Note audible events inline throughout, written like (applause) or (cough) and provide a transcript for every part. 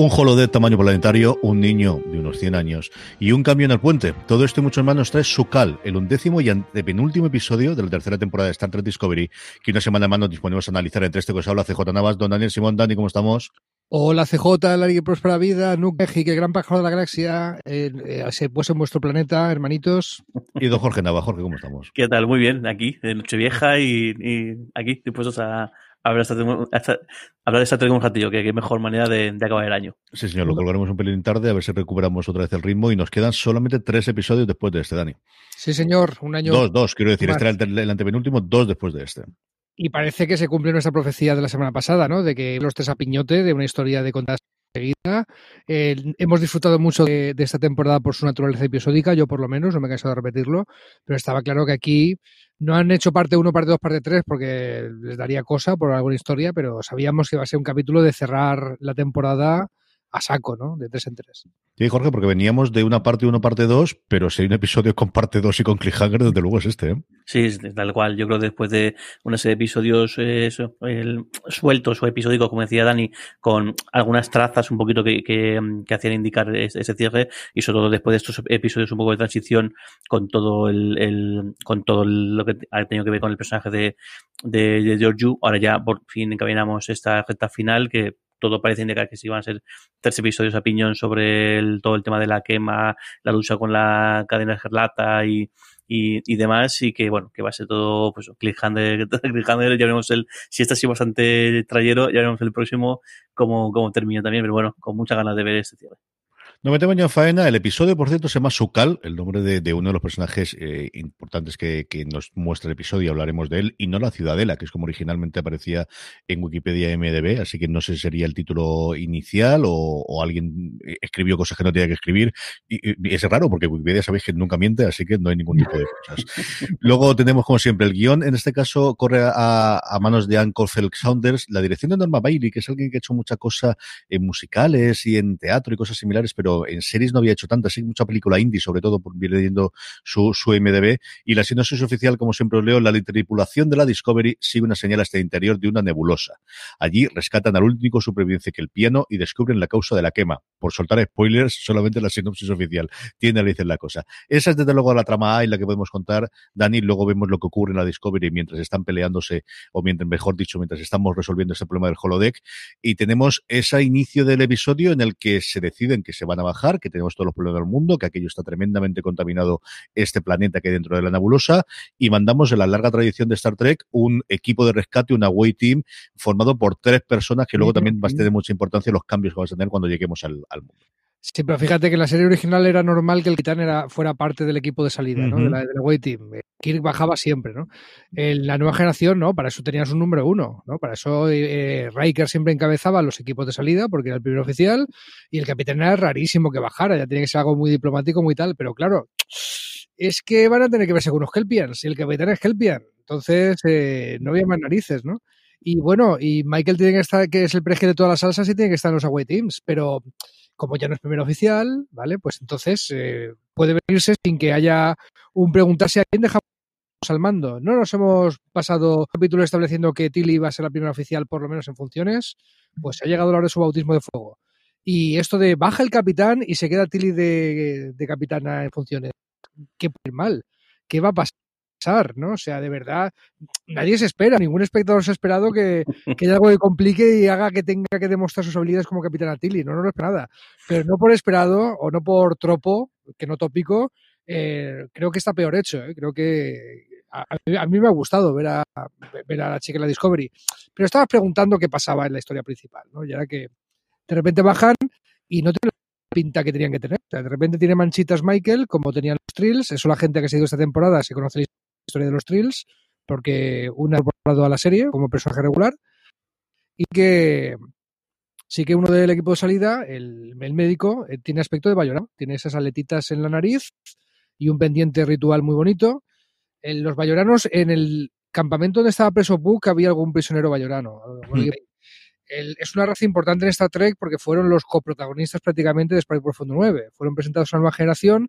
Un holodeck tamaño planetario, un niño de unos 100 años y un cambio en el puente. Todo esto y mucho más nos trae Sukal, el undécimo y antepenúltimo episodio de la tercera temporada de Star Trek Discovery, que una semana más nos disponemos a analizar entre este que os habla CJ Navas, don Daniel Simón, Dani, ¿cómo estamos? Hola CJ, la y próspera vida, Nukeji, que gran pájaro de la galaxia, eh, eh, se puso en vuestro planeta, hermanitos. Y don Jorge Nava, Jorge, ¿cómo estamos? ¿Qué tal? Muy bien, aquí, de Nochevieja y, y aquí, dispuestos a, hablar, de esta Trek un ratillo, que qué mejor manera de, acabar el año. Sí, señor, lo colgaremos un pelín tarde, a ver si recuperamos otra vez el ritmo y nos quedan solamente tres episodios después de este, Dani. Sí, señor, un año. Dos, dos, quiero decir, este era el, antepenúltimo, dos después de este. Y parece que se cumple nuestra profecía de la semana pasada, ¿no? De que los tres a piñote, de una historia de contadas seguida. Eh, hemos disfrutado mucho de, esta temporada por su naturaleza episódica, yo por lo menos, no me he cansado de repetirlo, pero estaba claro que aquí no han hecho parte 1, parte 2, parte 3 porque les daría cosa por alguna historia, pero sabíamos que iba a ser un capítulo de cerrar la temporada a saco, ¿no? De tres en tres. Sí, Jorge, porque veníamos de una parte uno, parte dos, pero si hay un episodio con parte dos y con cliffhanger, desde luego es este, ¿eh? Sí, tal cual. Yo creo que después de una serie de episodios eh, sueltos o episódicos, como decía Dani, con algunas trazas un poquito que, que, hacían indicar ese, cierre, y sobre todo después de estos episodios un poco de transición con todo el, con todo lo que ha tenido que ver con el personaje de, de, de Georgiou, ahora ya por fin encaminamos esta recta final que todo parece indicar que sí van a ser tres episodios a piñón sobre todo el tema de la quema, la lucha con la cadena escarlata y, y, demás, y que bueno, que va a ser todo pues cliffhanger, (laughs) cliffhanger ya veremos el, si ha sido bastante trayero, ya veremos el próximo cómo, cómo termina también, pero bueno, con muchas ganas de ver este cierre. No metemos en faena. El episodio, por cierto, se llama Sukal, el nombre de, uno de los personajes eh, importantes que, nos muestra el episodio. Hablaremos de él. Y no la Ciudadela, que es como originalmente aparecía en Wikipedia MDB. Así que no sé si sería el título inicial o, alguien escribió cosas que no tenía que escribir. Y, es raro porque Wikipedia sabéis que nunca miente, así que no hay ningún tipo de cosas. Luego tenemos, como siempre, el guion. En este caso corre a, manos de Anne Caulfield Saunders. La dirección de Norma Bailey, que es alguien que ha hecho mucha cosa en musicales y en teatro y cosas similares, pero en series no había hecho tantas, sí, mucha película indie, sobre todo por leyendo su, su MDB. Y la sinopsis oficial, como siempre os leo, la tripulación de la Discovery sigue una señal hasta el interior de una nebulosa. Allí rescatan al único superviviente que el piano y descubren la causa de la quema. Por soltar spoilers, solamente la sinopsis oficial tiene a decir la cosa. Esa es desde luego la trama A y la que podemos contar, Dani. Luego vemos lo que ocurre en la Discovery mientras están peleándose, o mientras, mejor dicho, mientras estamos resolviendo este problema del holodeck. Y tenemos ese inicio del episodio en el que se deciden que se van a bajar, que tenemos todos los problemas del mundo, que aquello está tremendamente contaminado este planeta que hay dentro de la nebulosa, y mandamos en la larga tradición de Star Trek un equipo de rescate, una away team, formado por tres personas que luego también va a tener mucha importancia los cambios que vamos a tener cuando lleguemos al, mundo. Sí, pero fíjate que en la serie original era normal que el capitán era, fuera parte del equipo de salida, ¿no? De la, de away team. Kirk bajaba siempre, ¿no? En la nueva generación, ¿no? Para eso tenías un número uno, ¿no? Para eso eh, Riker siempre encabezaba los equipos de salida porque era el primer oficial y el capitán era rarísimo que bajara, ya tenía que ser algo muy diplomático, muy tal, pero claro, es que van a tener que verse con unos Kelpians y el capitán es Kelpian, entonces eh, no había más narices, ¿no? Y bueno, y Michael tiene que estar, que es el preje de todas las salsas y tiene que estar en los away teams, pero como ya no es primer oficial, ¿vale? Pues entonces eh, puede venirse sin que haya un preguntarse a quién dejamos al mando. No nos hemos pasado capítulo estableciendo que Tilly va a ser la primera oficial, por lo menos en funciones, pues ha llegado la hora de su bautismo de fuego. Y esto de baja el capitán y se queda Tilly de, de capitana en funciones. Qué mal. ¿Qué va a pasar? ¿No? O sea, de verdad, nadie se espera, ningún espectador se ha esperado que, (laughs) que haya algo que complique y haga que tenga que demostrar sus habilidades como Capitán Attili, no, no lo espera nada. Pero no por esperado o no por tropo, que no tópico, eh, creo que está peor hecho, ¿eh? creo que a, a, mí me ha gustado ver a, ver a la chica en la Discovery, pero estaba preguntando qué pasaba en la historia principal, ¿no? Y era que de repente bajan y no tienen la pinta que tenían que tener. O sea, de repente tiene manchitas Michael, como tenían los Trills. Eso la gente que ha seguido esta temporada, si conoce historia de los Trills, porque una ha incorporado a la serie como personaje regular. Y que sí que uno del equipo de salida, el, el médico, eh, tiene aspecto de Bayorano. Tiene esas aletitas en la nariz y un pendiente ritual muy bonito. En los bayoranos, en el campamento donde estaba preso Book, había algún prisionero bayorano. El, es una raza importante en Star Trek porque fueron los coprotagonistas prácticamente de Espacio Profundo 9. Fueron presentados a una nueva generación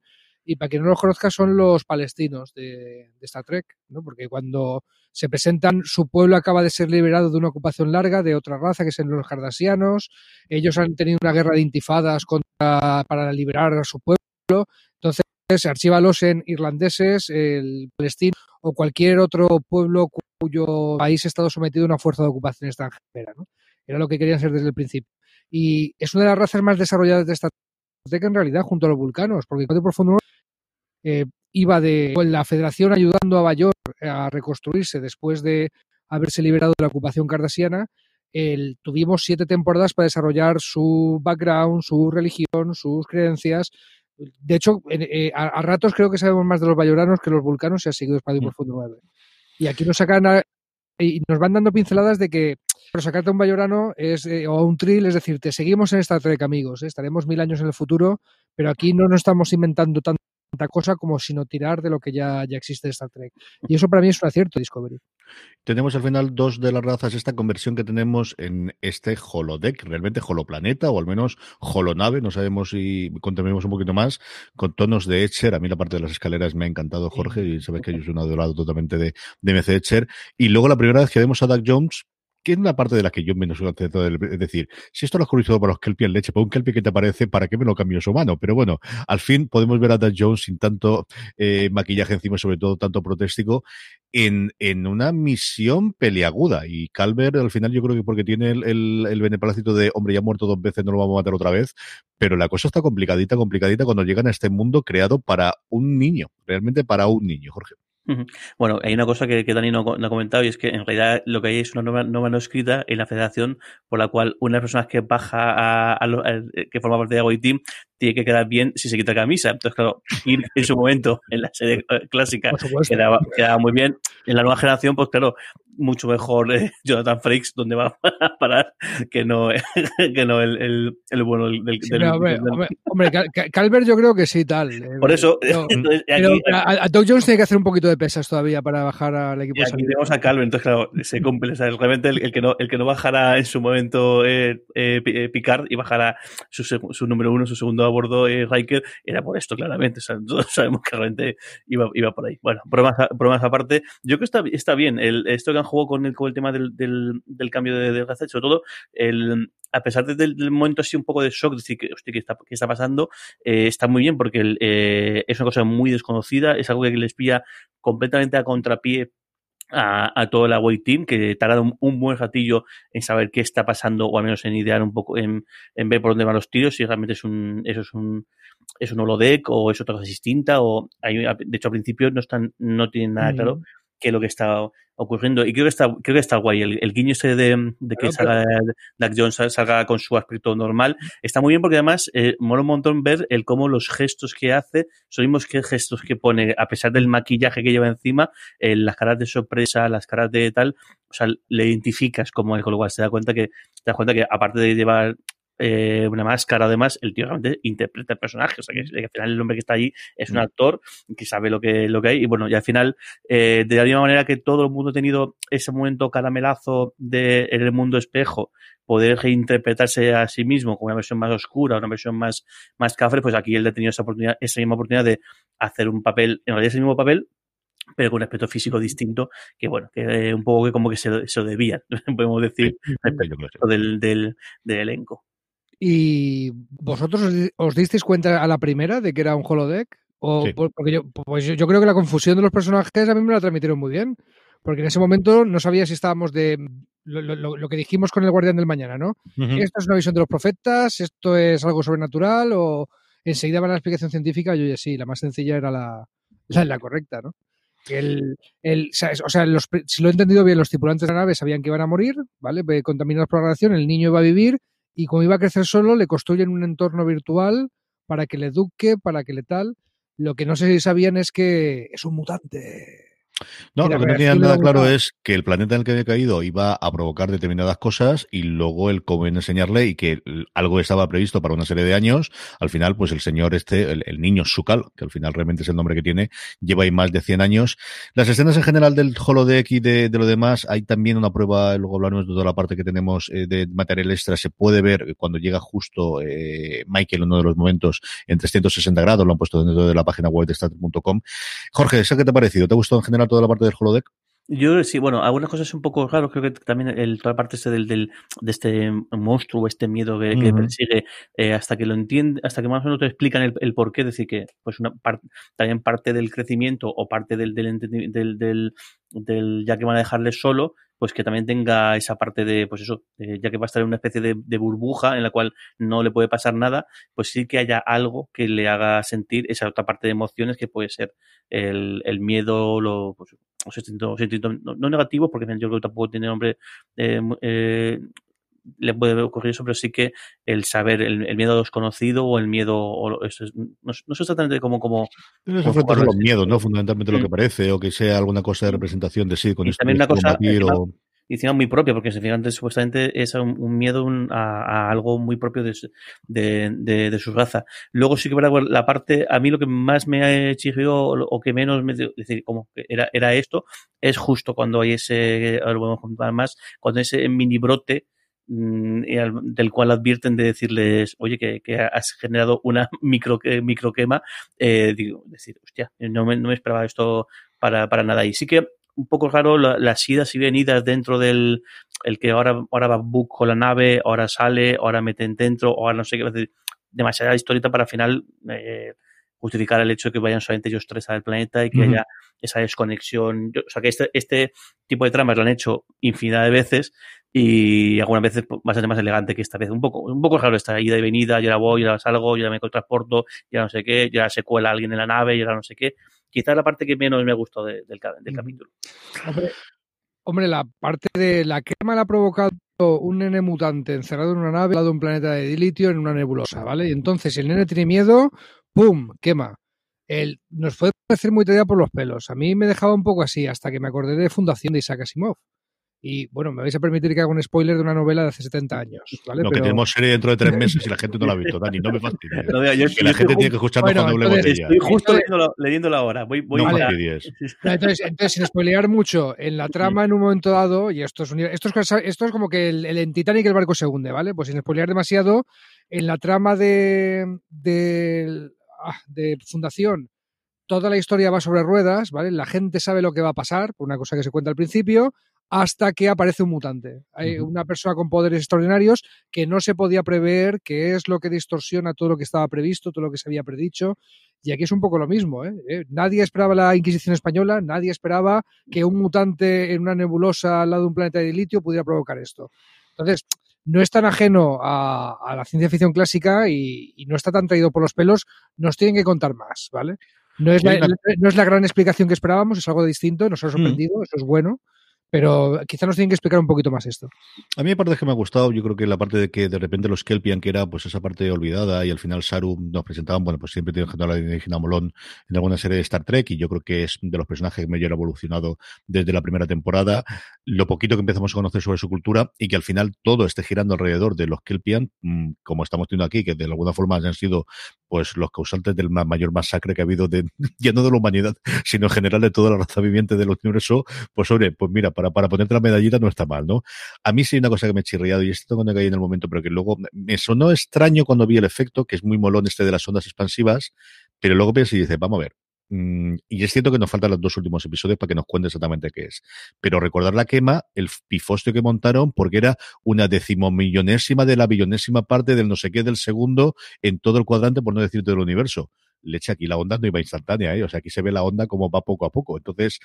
y para quien no los conozca son los palestinos de, de, Star Trek, ¿no? Porque cuando se presentan, su pueblo acaba de ser liberado de una ocupación larga de otra raza, que son los cardasianos. Ellos han tenido una guerra de intifadas contra, para liberar a su pueblo. Entonces, archívalos en irlandeses, el palestino o cualquier otro pueblo cuyo país ha estado sometido a una fuerza de ocupación extranjera, ¿no? Era lo que querían ser desde el principio. Y es una de las razas más desarrolladas de esta Trek en realidad, junto a los vulcanos, porque el Profundo eh, iba de la Federación ayudando a Bayor a reconstruirse después de haberse liberado de la ocupación cardasiana. El, tuvimos siete temporadas para desarrollar su background, su religión, sus creencias. De hecho, eh, a, a, ratos creo que sabemos más de los bayoranos que los vulcanos y ha seguido Espacio. Profundo 9. Y aquí nos sacan a, y nos van dando pinceladas de que pero sacarte un bayorano es, eh, o un trill, es decir, te seguimos en Star Trek, amigos. ¿eh? Estaremos mil años en el futuro, pero aquí no nos estamos inventando tanta cosa como sino tirar de lo que ya, ya existe en Star Trek. Y eso para mí es un acierto, Discovery. Tenemos al final dos de las razas, esta conversión que tenemos en este holodeck, realmente holoplaneta o al menos holonave, no sabemos si contenemos un poquito más, con tonos de Etcher. A mí la parte de las escaleras me ha encantado, Jorge, y sabes que yo soy un adorado totalmente de, de MC Etcher. Y luego la primera vez que vemos a Doug Jones, que es una parte de la que yo menos soy es decir, si esto lo has corrigido para los Kelpie en leche, para un Kelpie que te aparece, ¿para qué me lo cambio su mano? Pero bueno, al fin podemos ver a Dan Jones sin tanto eh, maquillaje encima, sobre todo tanto protéstico, en, en una misión peliaguda. Y Calvert, al final, yo creo que porque tiene el, el, el beneplácito de, hombre, ya ha muerto dos veces, no lo vamos a matar otra vez. Pero la cosa está complicadita, complicadita cuando llegan a este mundo creado para un niño, realmente para un niño, Jorge. Bueno, hay una cosa que, que Dani no, ha comentado y es que en realidad lo que hay es una norma, norma, no escrita en la federación por la cual una de las personas que baja a, a, a que forma parte de Agua Team tiene que quedar bien si se quita camisa. Entonces, claro, ir (laughs) en su momento en la serie clásica quedaba, quedaba, muy bien. En la nueva generación, pues claro, mucho mejor eh, (laughs) Jonathan Frakes donde va a (laughs) parar que no, que no el, el, el bueno del, del, sí, no, hombre, del, hombre, hombre, Calvert yo creo que sí tal. Eh, Por eso pero, entonces, aquí, pero a, a, Doug Jones tiene que hacer un poquito de pesas todavía para bajar al equipo. Y aquí tenemos a Calvert, entonces claro, se cumple, realmente el, el, que no el que no bajara en su momento eh, eh, Picard y bajara su, su número uno, su segundo a bordo eh, Riker, era por esto claramente, (laughs) sabemos que realmente iba, iba por ahí. Bueno, bromas, bromas aparte, yo creo que está, está bien, el, esto que han jugado con el, con el tema del, del, cambio de, de sobre todo el, a pesar de, del, del, momento así un poco de shock, decir que, ¿qué está, qué está pasando? Eh, está muy bien porque eh, es una cosa muy desconocida, es algo que les pilla completamente a contrapié a, a, todo el away team, que tarda un, un, buen ratillo en saber qué está pasando, o al menos en idear un poco, en, en ver por dónde van los tiros, si realmente es un, eso es un, es un holodeck o es otra cosa distinta, o hay, de hecho al principio no están, no tienen nada claro qué lo que está ocurriendo. Y creo que está, creo que está guay. El, guiño ese de, que salga Doug Jones salga con su aspecto normal. Está muy bien porque además eh, mola un montón ver el cómo los gestos que hace son mismos que gestos que pone, a pesar del maquillaje que lleva encima, eh, las caras de sorpresa, las caras de tal, o sea, le identificas como él, con lo cual se da cuenta que, te das cuenta que aparte de llevar eh, una máscara, además, el tío realmente interpreta el personaje. O sea, que, al final el hombre que está allí es un mm. actor que sabe lo que, lo que hay. Y bueno, y al final, eh, de la misma manera que todo el mundo ha tenido ese momento caramelazo de, en el mundo espejo, poder reinterpretarse a sí mismo con una versión más oscura, una versión más, más cafre, pues aquí él ha tenido esa oportunidad, esa misma oportunidad de hacer un papel, en realidad es el mismo papel, pero con un aspecto físico distinto, que bueno, que un poco que como que se, se lo debían, (laughs) podemos decir, del, del, del elenco. ¿Y vosotros os, disteis cuenta a la primera de que era un holodeck? O, Porque yo, pues yo, creo que la confusión de los personajes a mí me la transmitieron muy bien. Porque en ese momento no sabía si estábamos de lo, que dijimos con el Guardián del Mañana, ¿no? Esto es una visión de los profetas, esto es algo sobrenatural, o enseguida va la explicación científica. Yo ya sí, la más sencilla era la, la, correcta, ¿no? El, el, o sea, los, si lo he entendido bien, los tripulantes de la nave sabían que iban a morir, ¿vale? Contaminados por la radiación, el niño iba a vivir y como iba a crecer solo, le construyen un entorno virtual para que le eduque, para que le tal. Lo que no sé si sabían es que es un mutante. No, lo que no tenían nada claro es que el planeta en el que había caído iba a provocar determinadas cosas y luego el cómo enseñarle y que algo estaba previsto para una serie de años. Al final, pues el señor este, el, niño Sukal, que al final realmente es el nombre que tiene, lleva ahí más de 100 años. Las escenas en general del holodeck y de, de lo demás, hay también una prueba, luego hablaremos de toda la parte que tenemos eh, de material extra, se puede ver cuando llega justo eh, Michael en uno de los momentos en 360 grados, lo han puesto dentro de la página web de. Jorge, ¿qué te ha parecido? ¿Te ha gustado en general toda la parte del holodeck? Yo sí, bueno, algunas cosas un poco raras, creo que también el, toda la parte este del, del, de este monstruo, este miedo que, persigue, eh, hasta que lo entiende, hasta que más o menos te explican el, el por qué, decir que pues una parte, también parte del crecimiento o parte del, del, del, del, ya que van a dejarle solo, pues que también tenga esa parte de, pues eso, ya que va a estar en una especie de, de, burbuja en la cual no le puede pasar nada, pues sí que haya algo que le haga sentir esa otra parte de emociones que puede ser el, el miedo, lo, pues, o no, no, negativo, porque yo creo que tampoco tiene nombre eh, eh, le puede ocurrir eso, pero sí que el saber, el, miedo a lo desconocido o el miedo, o eso no, sé exactamente cómo... cómo, los miedos, ¿no? Fundamentalmente lo que parece, o que sea alguna cosa de representación de sí, con esto también una cosa, y encima muy propia, porque fíjate, supuestamente es un, miedo a, algo muy propio de, de, de, su raza. Luego sí que la parte, a mí lo que más me exigió o que menos me decir, como que era, era esto, es justo cuando hay ese, lo podemos contar más, cuando ese mini brote Mm, del cual advierten de decirles, oye, que, has generado una (laughs) micro, microquema, eh, digo, decir, hostia, no me, no me esperaba esto para, para, nada. Y sí que un poco raro las idas y venidas dentro del el que ahora, ahora va Book con la nave, ahora sale, ahora meten dentro, ahora no sé qué, decir, demasiada historieta para al final eh, justificar el hecho de que vayan solamente ellos tres al planeta y que haya esa desconexión. o sea, que este, este tipo de tramas lo han hecho infinidad de veces y algunas veces pues, bastante más elegante que esta vez. Un poco, un poco raro esta ida y venida, yo ahora voy, yo ahora salgo, yo ahora me transporto, ya no sé qué, ya se cuela alguien en la nave, y ahora no sé qué. Quizás la parte que menos me ha gustado del, del capítulo. Hombre, la parte de la quema la ha provocado un nene mutante encerrado en una nave al lado de un planeta de dilitio en una nebulosa, ¿vale? Y entonces el nene tiene miedo, ¡pum! quema. El, nos puede parecer muy tarea por los pelos. A mí me dejaba un poco así hasta que me acordé de Fundación de Isaac Asimov. Y bueno, me vais a permitir que haga un spoiler de una novela de hace 70 años. ¿vale? Lo que tenemos serie dentro de tres (laughs) meses y la gente no la ha visto, Dani, no me fastidies. que la gente tiene que escucharnos cuando hablemos de ella. Estoy justo leyéndola, ahora. Voy, voy no entonces, entonces, sin spoilear mucho, en la trama en un momento dado, y esto es, esto es, esto es como que el, el Titanic el barco se hunde, ¿vale? Pues sin spoilear demasiado, en la trama de, de, de Fundación toda la historia va sobre ruedas, ¿vale? La gente sabe lo que va a pasar, por una cosa que se cuenta al principio, hasta que aparece un mutante. Hay una persona con poderes extraordinarios que no se podía prever, que es lo que distorsiona todo lo que estaba previsto, todo lo que se había predicho. Y aquí es un poco lo mismo. ¿eh? ¿Eh? Nadie esperaba la Inquisición española, nadie esperaba que un mutante en una nebulosa al lado de un planeta de litio pudiera provocar esto. Entonces, no es tan ajeno a, la ciencia ficción clásica y, y, no está tan traído por los pelos, nos tienen que contar más, ¿vale? No es, la, no es la gran explicación que esperábamos, es algo distinto, nos ha mm. sorprendido, eso es bueno, pero quizá nos tienen que explicar un poquito más esto. A mí me parece que me ha gustado, yo creo que la parte de que de repente los Kelpian, que era pues esa parte olvidada, y al final Saru nos presentaban, bueno, pues siempre tiene a la indígena Molón en alguna serie de Star Trek, y yo creo que es de los personajes que mayor ha evolucionado desde la primera temporada. Lo poquito que empezamos a conocer sobre su cultura, y que al final todo esté girando alrededor de los Kelpian, mm, como estamos teniendo aquí, que de alguna forma han sido pues los causantes del mayor masacre que ha habido de, (laughs) ya no de la humanidad, sino en general de toda la raza viviente del universo, pues hombre, pues mira, para, para ponerte la medallita no está mal, ¿no? A mí sí hay una cosa que me he chirriado y esto cuando caí en el momento, pero que luego me sonó extraño cuando vi el efecto, que es muy molón este de las ondas expansivas, pero luego piensas y dices, vamos a ver, mm, y es cierto que nos faltan los dos últimos episodios para que nos cuente exactamente qué es. Pero recordar la quema, el pifostio que montaron, porque era una decimomillonésima de la billonésima parte del no sé qué del segundo en todo el cuadrante, por no decirte del universo leche, aquí la onda no iba instantánea, ¿eh? o sea, aquí se ve la onda como va poco a poco. Entonces,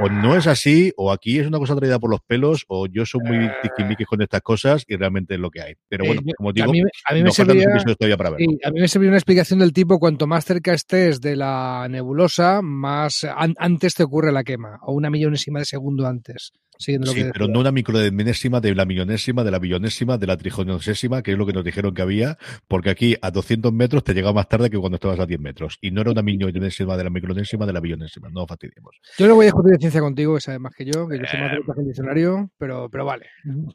o no es así, o aquí es una cosa traída por los pelos, o yo soy muy tiquimiquis con estas cosas y realmente es lo que hay. Pero bueno, como digo, a mí, me serviría, para verlo. a mí me serviría una explicación del tipo, cuanto más cerca estés de la nebulosa, más antes te ocurre la quema, o una millonésima de segundo antes sí, pero no una microenésima de la millonésima, de la billonésima, de la trigonosésima, que es lo que nos dijeron que había, porque aquí a 200 metros te llegaba más tarde que cuando estabas a 10 metros. Y no era una millonésima de la micronésima, de la billonésima. No fastidiemos. Yo no voy a discutir de ciencia contigo, que sabes más que yo, que yo soy más de eh, diccionario, pero, pero vale.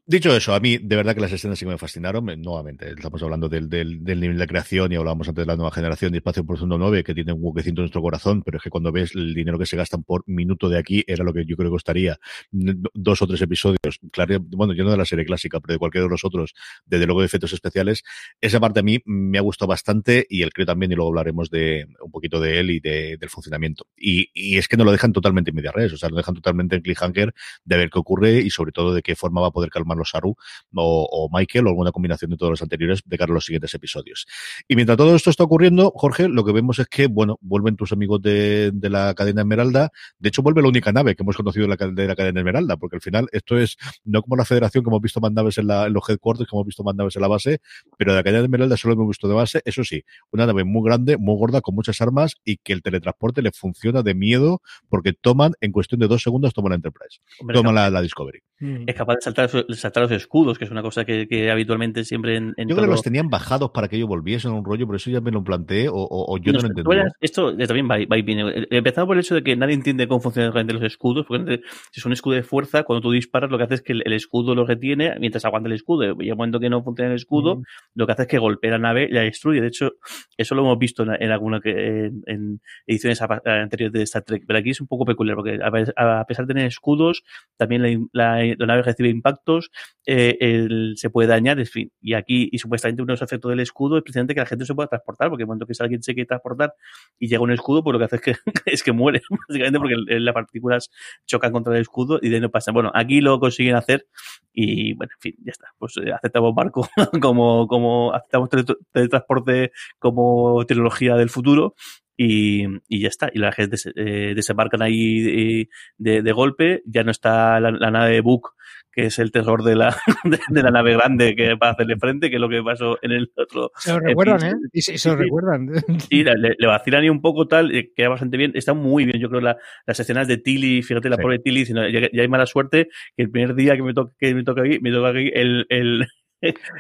Dicho eso, a mí de verdad que las escenas sí me fascinaron. Nuevamente, estamos hablando del, del, del nivel de creación y hablábamos antes de la nueva generación de Espacio por 9, que tiene un huequecito en nuestro corazón, pero es que cuando ves el dinero que se gastan por minuto de aquí, era lo que yo creo que costaría dos o tres episodios, claro, bueno, yo no de la serie clásica, pero de cualquiera de los otros, desde luego de efectos especiales, esa parte a mí me ha gustado bastante y el creo también, y luego hablaremos de un poquito de él y de, del funcionamiento. Y, y, es que no lo dejan totalmente en media red, o sea, lo dejan totalmente en cliffhanger de ver qué ocurre y sobre todo de qué forma va a poder calmar los Saru o, o Michael o alguna combinación de todos los anteriores de cara a los siguientes episodios. Y mientras todo esto está ocurriendo, Jorge, lo que vemos es que, bueno, vuelven tus amigos de, de la cadena Esmeralda. De hecho, vuelve la única nave que hemos conocido de la, de la cadena Esmeralda, porque al final esto es no como la federación que hemos visto más naves en, la, en los headquarters, que hemos visto más naves en la base, pero de la de Esmeralda solo hemos visto de base, eso sí, una nave muy grande, muy gorda, con muchas armas y que el teletransporte le funciona de miedo porque toman, en cuestión de dos segundos, toman la Enterprise, toman la, Discovery. Mm. Es capaz de saltar, saltar, los escudos, que es una cosa que, habitualmente siempre en, Yo creo que los tenían bajados para que ellos volviesen a un rollo, por eso ya me lo planteé o, yo no, lo entendí. Esto también va, va bien. Empezamos por el hecho de que nadie entiende cómo funcionan los escudos, porque si es un escudo de fuerza, cuando tú disparas, lo que hace es que el, escudo lo retiene mientras aguanta el escudo. Y al momento que no funciona el escudo, lo que hace es que golpea la nave y la destruye. De hecho, eso lo hemos visto en, alguna que, en, ediciones anteriores de Star Trek. Pero aquí es un poco peculiar, porque a, pesar de tener escudos, también la, nave recibe impactos, eh, se puede dañar, en fin. Y aquí, y supuestamente uno de los efectos del escudo es precisamente que la gente se pueda transportar, porque en el momento que alguien se quiere transportar y llega un escudo, pues lo que hace es que, (laughs) es que muere, (laughs) básicamente porque las partículas chocan contra el escudo y de ahí no pasa. Bueno, aquí lo consiguen hacer y bueno, en fin, ya está. Pues eh, aceptamos barco (laughs) como, como aceptamos teletransporte como tecnología del futuro y, y, ya está. Y la gente eh, desembarcan ahí de, de, golpe. Ya no está la, la nave de Book que es el terror de la, (laughs) de, la nave grande que va a hacerle frente, que es lo que pasó en el otro. Se lo recuerdan, ¿eh? Y se, lo recuerdan. Sí, le, le, vacilan y un poco tal, eh, queda bastante bien. Está muy bien, yo creo, la, las escenas de Tilly, fíjate la pobre Tilly, sino, ya, ya, hay mala suerte que el primer día que me toca, que me toca aquí, me toca aquí el, el,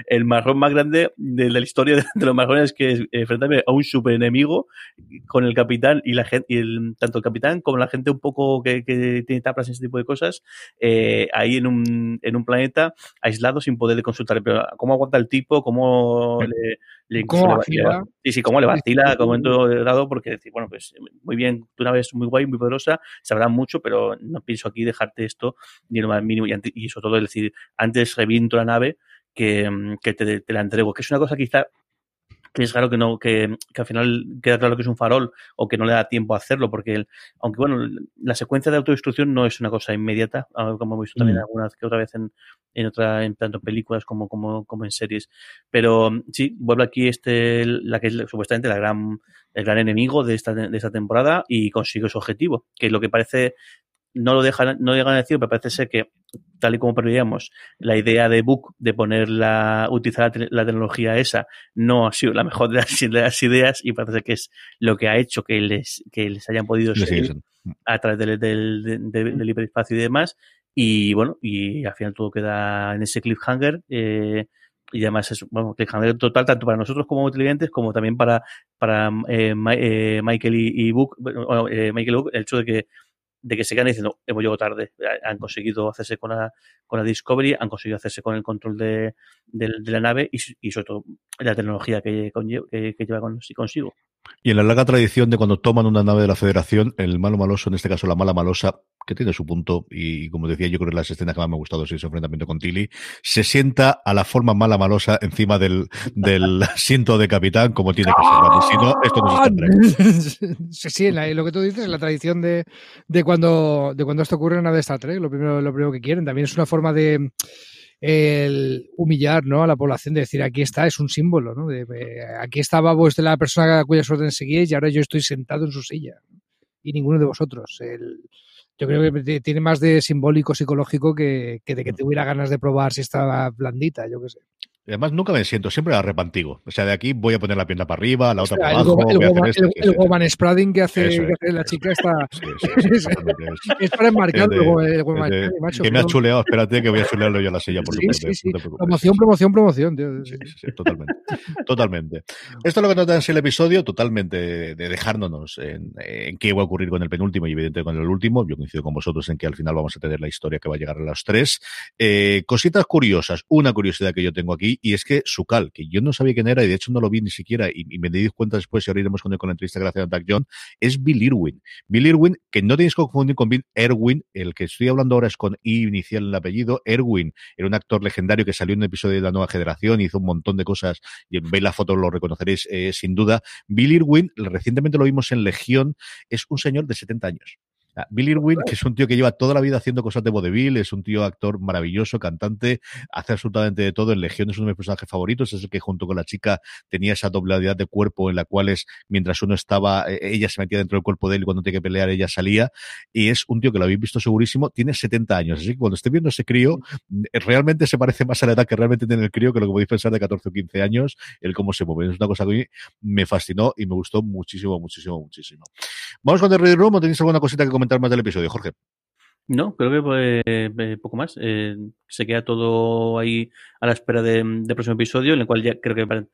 el marrón más grande de la historia (laughs) de, los marrones que es enfrentarme a un super enemigo con el capitán y la gente, y el, tanto el capitán como la gente un poco que, que tiene tapas y ese tipo de cosas, eh, ahí en un, en un planeta aislado sin poderle consultar. Pero cómo aguanta el tipo, cómo le, le, ¿Cómo vacila? Sí, sí, cómo le vacila (laughs) como momento dado, porque decir, bueno, pues muy bien, tú una vez muy guay, muy poderosa, sabrá mucho, pero no pienso aquí dejarte esto ni lo más mínimo. Y, y sobre todo, es decir, antes reviento la nave que, mm, que te, te, la entrego. Que es una cosa quizá que es raro que no, que, que, al final queda claro que es un farol o que no le da tiempo a hacerlo, porque aunque bueno, la secuencia de autodestrucción no es una cosa inmediata, como hemos visto también mm. alguna que otra vez en, en otra, en tanto películas como, como, como en series. Pero mm, sí, vuelve aquí este, la que es supuestamente la gran, el gran enemigo de esta, de esta temporada y consigue su objetivo, que es lo que parece no lo dejan, no llegan a decir, pero parece ser que, tal y como preveíamos, la idea de Book de poner la, utilizar la, tecnología esa no ha sido la mejor de las, ideas y parece que es lo que ha hecho que les, que les hayan podido seguir a través del, del, del, hiperespacio y demás. Y bueno, y al final todo queda en ese cliffhanger. Eh, y además es bueno, cliffhanger total tanto para nosotros como clientes como también para, para eh, eh, Michael y, Book, eh, Michael y Book, el hecho de que de que se quedan diciendo, hemos llegado tarde. Han conseguido hacerse con la, con la Discovery, han conseguido hacerse con el control de, de, la nave y, y, sobre todo la tecnología que, que, que lleva consigo. Y en la larga tradición de cuando toman una nave de la Federación, el malo maloso, en este caso la mala malosa, que tiene su punto, y como decía, yo creo que las escenas que más me ha gustado es ese enfrentamiento con Tilly, se sienta a la forma mala malosa encima del, del (laughs) asiento de capitán, como tiene que ser. Si no, esto no se (laughs) Sí, sí, lo que tú dices, la tradición de, de, cuando, de cuando esto ocurre en una de Star Trek, lo primero, lo primero que quieren. También es una forma de el humillar ¿no? a la población, de decir aquí está, es un símbolo, ¿no? De, aquí estaba vos de la persona a cuyas órdenes seguíais y ahora yo estoy sentado en su silla y ninguno de vosotros. El, yo creo que tiene más de simbólico psicológico que, que de que tuviera ganas de probar si estaba blandita, yo qué sé. Además, nunca me siento, siempre arrepantigo. O sea, de aquí voy a poner la pierna para arriba, la otra para abajo. El, el, woman spreading que hace, que hace la chica está. (laughs) es, para enmarcarlo el woman macho. Que me ha chuleado, espérate que voy a chulearlo yo a la silla por sí, sí, Promoción, promoción, promoción. Tío. Sí, sí, totalmente. totalmente. Esto es lo que nos da el episodio, totalmente de dejárnos en, en, qué va a ocurrir con el penúltimo y evidentemente con el último. Yo coincido con vosotros en que al final vamos a tener la historia que va a llegar a las tres. Eh, cositas curiosas. Una curiosidad que yo tengo aquí y es que Sukal, que yo no sabía quién era y de hecho no lo vi ni siquiera y, me di cuenta después y ahora iremos con, el, con la entrevista gracias a Doug John, es Bill Irwin. Bill Irwin, que no tenéis que confundir con Bill Erwin, el que estoy hablando ahora es con I inicial en el apellido. Erwin era un actor legendario que salió en un episodio de la nueva generación, hizo un montón de cosas y veis la foto lo reconoceréis eh, sin duda. Bill Irwin, recientemente lo vimos en Legión, es un señor de 70 años. Ah, Bill Irwin, que es un tío que lleva toda la vida haciendo cosas de vodevil, es un tío actor maravilloso, cantante, hace absolutamente de todo. En Legión es uno de mis personajes favoritos, es el que junto con la chica tenía esa dobladidad de cuerpo en la cual es, mientras uno estaba, eh, ella se metía dentro del cuerpo de él y cuando tenía que pelear ella salía. Y es un tío que lo habéis visto segurísimo, tiene 70 años. Así que cuando esté viendo ese crío, eh, realmente se parece más a la edad que realmente tiene el crío que lo que podéis pensar de 14 o 15 años, el cómo se mueve. Es una cosa que me fascinó y me gustó muchísimo, muchísimo, muchísimo. Vamos con The Ready Room, ¿o tenéis alguna cosita que comentar más del episodio, Jorge? No, creo que pues, eh, poco más. Eh, se queda todo ahí a la espera del próximo episodio, en el cual ya creo que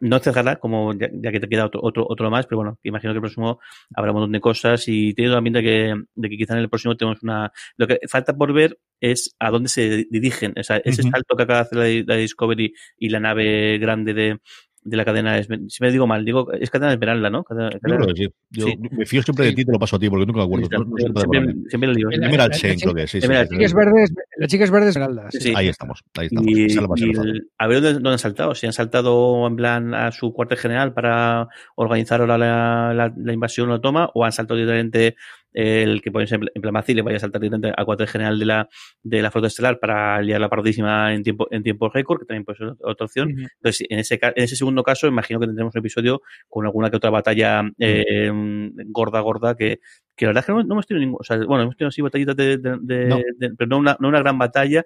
no cerrará, como ya, que te queda otro, otro, otro más, pero bueno, imagino que el próximo habrá un montón de cosas y tiene la pinta que, de que quizá en el próximo tenemos una. Lo que falta por ver es a dónde se dirigen. O sea, ese salto que acaba de hacer la Discovery y la nave grande de, de la cadena, si me digo mal, digo, es cadena Esmeralda, ¿no? Cadena, cadena... Yo, yo me fío siempre de ti, te lo paso a ti, porque nunca me acuerdo. siempre, siempre, lo digo. Emerald Chain, creo que sí. La chica es verde, la chica es verde Esmeralda. Ahí estamos, ahí estamos. Y, y a ver dónde, han saltado. Si han saltado en plan a su cuartel general para organizar ahora la, la, la invasión o la toma, o han saltado directamente el que puede ser en plan le vaya a saltar directamente al cuartel general de la, de la flota estelar para liar la pardísima en tiempo, en tiempo récord, que también puede ser otra opción. Entonces, en ese, en ese segundo caso, imagino que tendremos un episodio con alguna que otra batalla eh, gorda, gorda, que, que la verdad es que no, no hemos tenido ningún, o sea, bueno, hemos tenido así batallitas de, de, pero no una, no una gran batalla,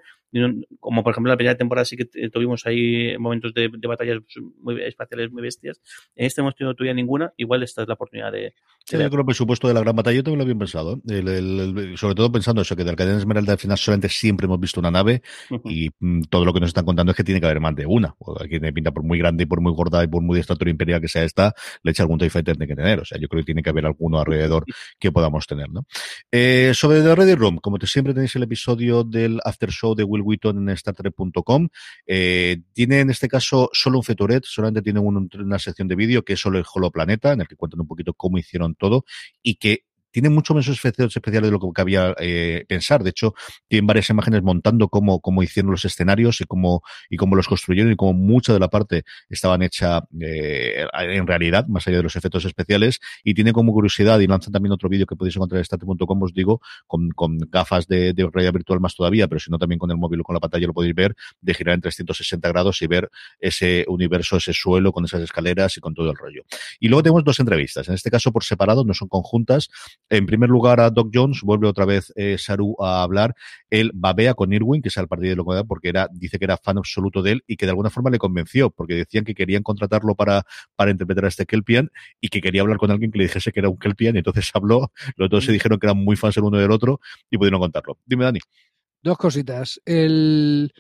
como por ejemplo en la primera temporada sí que tuvimos ahí momentos de, batallas muy espaciales muy bestias. En este hemos tenido todavía ninguna, igual esta es la oportunidad de. Sí, yo creo que el presupuesto de la gran batalla yo también lo había pensado. ¿eh? El, sobre todo pensando eso, que de Cadena Esmeralda al final solamente siempre hemos visto una nave y mm, todo lo que nos están contando es que tiene que haber más de una. Aquí tiene pinta por muy grande y por muy gorda y por muy de estatura imperial que sea esta, le echa algún TIE Fighter tiene que tener. O sea, yo creo que tiene que haber alguno alrededor que podamos tener, ¿no? Eh, sobre The Ready Room, como siempre tenéis el episodio del After Show de Will Wheaton en StarTrek.com. Eh, tiene en este caso solo un featuret, solamente tiene una sección de vídeo que es solo el Planeta, en el que cuentan un poquito cómo hicieron todo y que tiene mucho menos efectos especiales de lo que cabía eh, pensar. De hecho, tienen varias imágenes montando cómo, cómo hicieron los escenarios y cómo, y cómo los construyeron y cómo mucha de la parte estaban hecha eh, en realidad, más allá de los efectos especiales. Y tiene como curiosidad, y lanzan también otro vídeo que podéis encontrar en state.com, os digo, con, con gafas de, de, realidad virtual más todavía, pero si no también con el móvil o con la pantalla lo podéis ver, de girar en 360 grados y ver ese universo, ese suelo con esas escaleras y con todo el rollo. Y luego tenemos dos entrevistas, en este caso por separado, no son conjuntas, En primer lugar, a Doc Jones, vuelve otra vez eh, Saru a hablar. Él babea con Irwin, que es el partido de localidad, porque era, dice que era fan absoluto de él y que de alguna forma le convenció, porque decían que querían contratarlo para, para interpretar a este Kelpian y que quería hablar con alguien que le dijese que era un Kelpian. Y entonces (laughs) habló, los dos se dijeron que eran muy fans el uno del otro y pudieron contarlo. Dime, Dani. Dos cositas. El.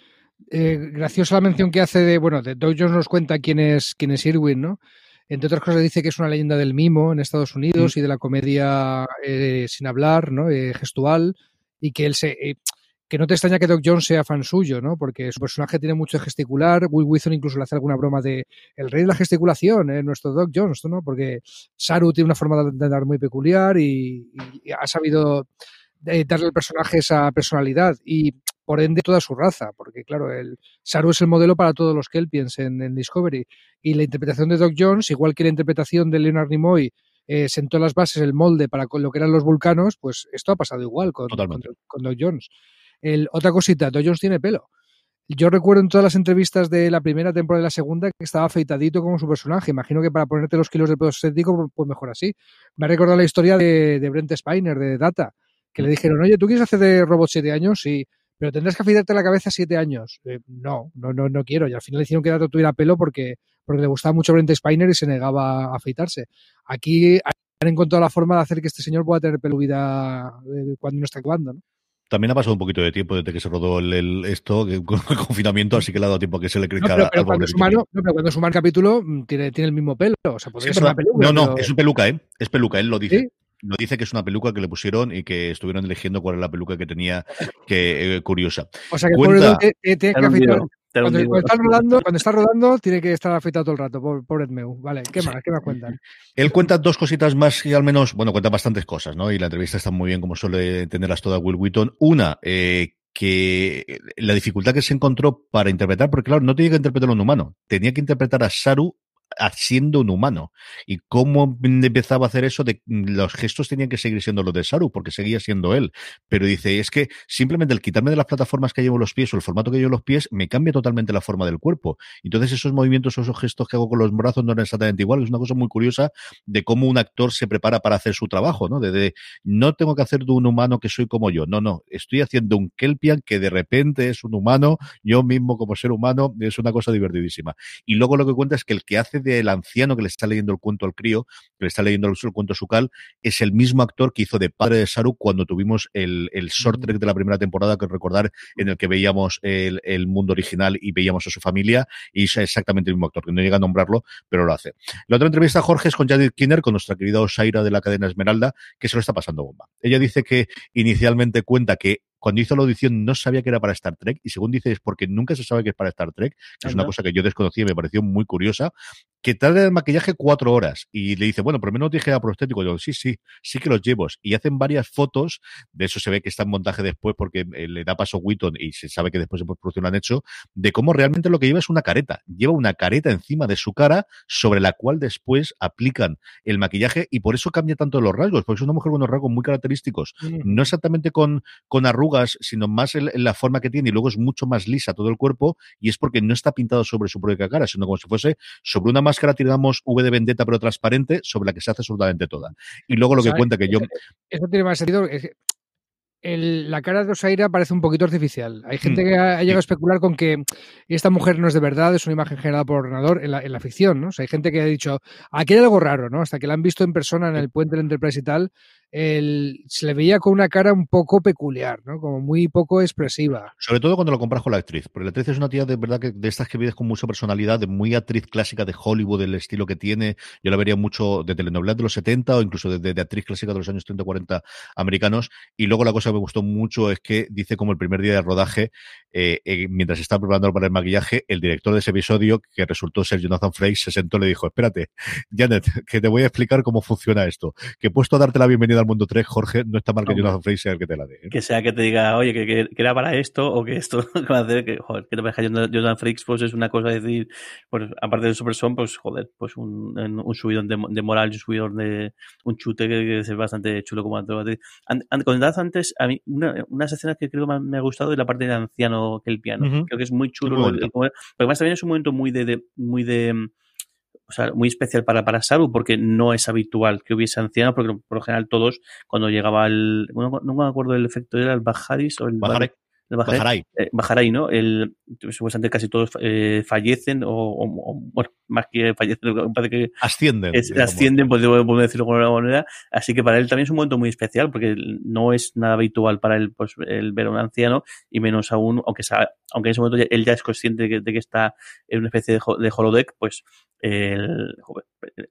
Eh, graciosa la mención que hace de, bueno, de Doc Jones nos cuenta quién es, quién es Irwin, ¿no? Entre otras cosas dice que es una leyenda del mimo en Estados Unidos y de la comedia eh, sin hablar, ¿no? Eh, gestual y que él se eh, que no te extraña que Doc Jones sea fan suyo, ¿no? Porque su personaje tiene mucho de gesticular. Will Wheaton incluso le hace alguna broma de el rey de la gesticulación, ¿eh? nuestro Doc Jones, ¿no? Porque Saru tiene una forma de andar muy peculiar y, y ha sabido eh, darle al personaje esa personalidad y por ende toda su raza, porque claro, el Saru es el modelo para todos los Kelpiens en, en Discovery y la interpretación de Doc Jones, igual que la interpretación de Leonard Nimoy eh, sentó las bases, el molde para lo que eran los vulcanos, pues esto ha pasado igual con, con, con Doc Jones. El, otra cosita, Doc Jones tiene pelo. Yo recuerdo en todas las entrevistas de la primera temporada y la segunda que estaba afeitadito como su personaje. Imagino que para ponerte los kilos de pedo estético, pues mejor así. Me ha recordado la historia de, de Brent Spiner, de Data, que le dijeron, oye, ¿tú quieres hacer de robot siete años? Sí pero tendrás que afeitarte la cabeza siete años. Eh, no, no, no, no quiero. Y al final le hicieron que Dato tuviera pelo porque, porque le gustaba mucho Brent Spiner y se negaba a afeitarse. Aquí han encontrado la forma de hacer que este señor pueda tener pelo vida eh, cuando no está actuando, ¿no? También ha pasado un poquito de tiempo desde que se rodó el, el esto, el, (laughs) el confinamiento, así que le ha dado tiempo a que se le crezca no, pero, pero cuando, sumano, no, pero cuando suma el capítulo mm, tiene, tiene el mismo pelo. O sea, podría sí, ser una peluca. No, no, pero... es un peluca, ¿eh? Es peluca, él lo dice. ¿Sí? No dice que es una peluca que le pusieron y que estuvieron eligiendo cuál es la peluca que tenía que eh, curiosa. O sea que Cuenta, el tiene que afeitar. Cuando, cuando, está rodando, cuando está rodando, tiene que estar afeitado todo el rato, pobre, pobre Meu. Vale, ¿qué más? ¿Qué me cuentan? Él cuenta dos cositas más y al menos, bueno, cuenta bastantes cosas, ¿no? Y la entrevista está muy bien, como suele tenerlas toda Will Wheaton. Una, eh, que la dificultad que se encontró para interpretar, porque claro, no tenía que interpretar a un humano, tenía que interpretar a Saru siendo un humano. Y cómo empezaba a hacer eso de los gestos tenían que seguir siendo los de Saru, porque seguía siendo él. Pero dice, es que simplemente el quitarme de las plataformas que llevo los pies o el formato que llevo los pies me cambia totalmente la forma del cuerpo. Entonces esos movimientos o esos gestos que hago con los brazos no eran exactamente igual. Es una cosa muy curiosa de cómo un actor se prepara para hacer su trabajo, ¿no? De, de no tengo que hacer de un humano que soy como yo. No, no. Estoy haciendo un Kelpian que de repente es un humano, yo mismo como ser humano, es una cosa divertidísima. Y luego lo que cuenta es que el que hace del anciano que le está leyendo el cuento al crío, que le está leyendo el, el cuento a Sucal, es el mismo actor que hizo de padre de Saru cuando tuvimos el, el short trek de la primera temporada, que recordar, en el que veíamos el, el, mundo original y veíamos a su familia, y es exactamente el mismo actor, que no llega a nombrarlo, pero lo hace. La otra entrevista, Jorge, es con Janet Kinner, con nuestra querida Osaira de la cadena Esmeralda, que se lo está pasando bomba. Ella dice que inicialmente cuenta que cuando hizo la audición no sabía que era para Star Trek y según dice es porque nunca se sabe que es para Star Trek, que es una cosa que yo desconocía y me pareció muy curiosa, que tarda el maquillaje cuatro horas y le dice, bueno, pero menos dije a prostético. Yo, sí, sí, sí que los llevo. Y hacen varias fotos, de eso se ve que está en montaje después porque eh, le da paso Wheaton y se sabe que después de postproducción lo han hecho, de cómo realmente lo que lleva es una careta. Lleva una careta encima de su cara sobre la cual después aplican el maquillaje y por eso cambia tanto los rasgos, porque es una mujer con unos rasgos muy característicos. Mm. No exactamente con, con arrugas, sino más en, en, la forma que tiene y luego es mucho más lisa todo el cuerpo y es porque no está pintado sobre su propia cara, sino como si fuese sobre una máscara, tiramos V de vendetta pero transparente, sobre la que se hace absolutamente toda. Y luego lo que cuenta que yo... Eso tiene más sentido. El, la cara de Osaira parece un poquito artificial. Hay gente que ha, ha, llegado a especular con que esta mujer no es de verdad, es una imagen generada por ordenador en la, en la ficción, ¿no? O sea, hay gente que ha dicho, aquí hay algo raro, ¿no? Hasta que la han visto en persona en el puente del Enterprise y tal, el, se le veía con una cara un poco peculiar, ¿no? Como muy poco expresiva. Sobre todo cuando lo compras con la actriz, porque la actriz es una tía de verdad que de estas que vives con mucha personalidad, de muy actriz clásica de Hollywood, del estilo que tiene. Yo la vería mucho de telenovelas de los 70 o incluso de, actriz clásica de los años 30 40 americanos. Y luego la cosa que me gustó mucho es que dice como el primer día de rodaje, eh, eh, mientras estaba preparando para el maquillaje, el director de ese episodio, que resultó ser Jonathan Frakes, se sentó y le dijo, espérate, Janet, (laughs) que te voy a explicar cómo funciona esto. Que he puesto a darte la bienvenida al mundo 3, Jorge, no está mal que Jonathan Frakes sea el que te la dé. ¿eh? Que sea que te diga, oye, que, que, que, era para esto o que esto (laughs) va a hacer que, joder, que te deja Jonathan Frakes, pues es una cosa de decir, pues aparte de Super Son, pues joder, pues un, un subidón de, de, moral, un subidón de un chute que, que es bastante chulo como antes. Comentabas antes, a mí, una, unas escenas que creo que me ha gustado es la parte de anciano que el piano. Uh -huh. Creo que es muy chulo. El, el, porque además también es un momento muy de, de muy de o sea, muy especial para, para Saru, porque no es habitual que hubiese ancianos, porque por lo general todos, cuando llegaba el, no, me acuerdo del efecto, era el Bajaris o el el Bajaray. Bajaray, ¿no? El, supuestamente casi todos eh, fallecen o, bueno, más que fallecen, parece que ascienden. ascienden, podemos decirlo de alguna manera. Así que para él también es un momento muy especial porque no es nada habitual para él pues, el ver a un anciano y menos aún, aunque, sea, aunque en ese momento él ya es consciente de que, está en una especie de, de holodeck, pues el,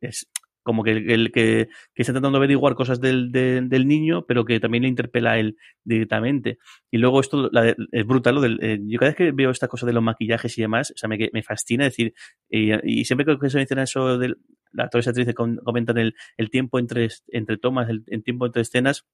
es, como que, el, que, que, está tratando de averiguar cosas del, del, niño, pero que también le interpela a él directamente. Y luego esto es brutal, lo del, eh, yo cada vez que veo esta cosa de los maquillajes y demás, o sea, me, me fascina decir, y, siempre que se menciona eso de la actores y actrices comentan el, el tiempo entre, entre tomas, el tiempo entre escenas,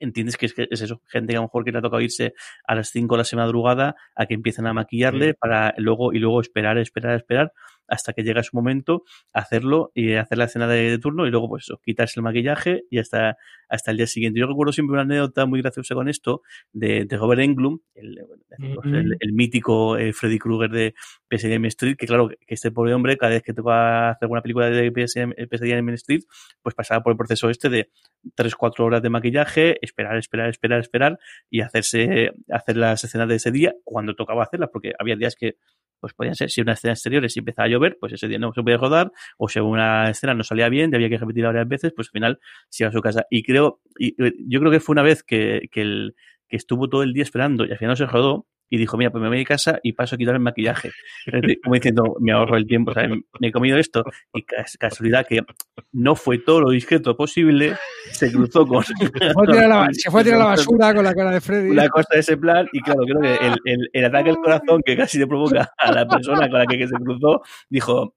entiendes que es, que es eso, gente que a lo mejor que le ha tocado irse a las 5 de la madrugada a que empiecen a maquillarle para luego y luego esperar, esperar, esperar hasta que llega su momento, hacerlo y hacer la escena de, turno y luego pues eso, quitarse el maquillaje y hasta, hasta el día siguiente. Yo recuerdo siempre una anécdota muy graciosa con esto de, de Robert Englund, el, el, mítico eh, Freddy Krueger de PSM Street, que claro, que este pobre hombre cada vez que te va a hacer una película de PSM, PSM Street, pues pasaba por el proceso este de 3-4 horas de maquillaje, esperar, esperar, esperar, esperar y hacerse, hacer las escenas de ese día cuando tocaba hacerlas, porque había días que pues podían ser, si una escena exterior y empezaba a llover, pues ese día no se podía rodar, o si una escena no salía bien, había que repetirla varias veces, pues al final se iba a su casa. Y creo, y yo creo que fue una vez que, que, el, que estuvo todo el día esperando y al final no se rodó, y dijo, mira, pues me voy a mi casa y paso a quitar el maquillaje. Como diciendo, me ahorro el tiempo, me he comido esto. Y casualidad que no fue todo lo discreto posible, se cruzó con... Se fue a (laughs) tirar la, basura con la cara de Freddy. Una cosa de ese plan, y claro, creo que el, el, el ataque al corazón que casi le provoca a la persona con la que se cruzó, dijo,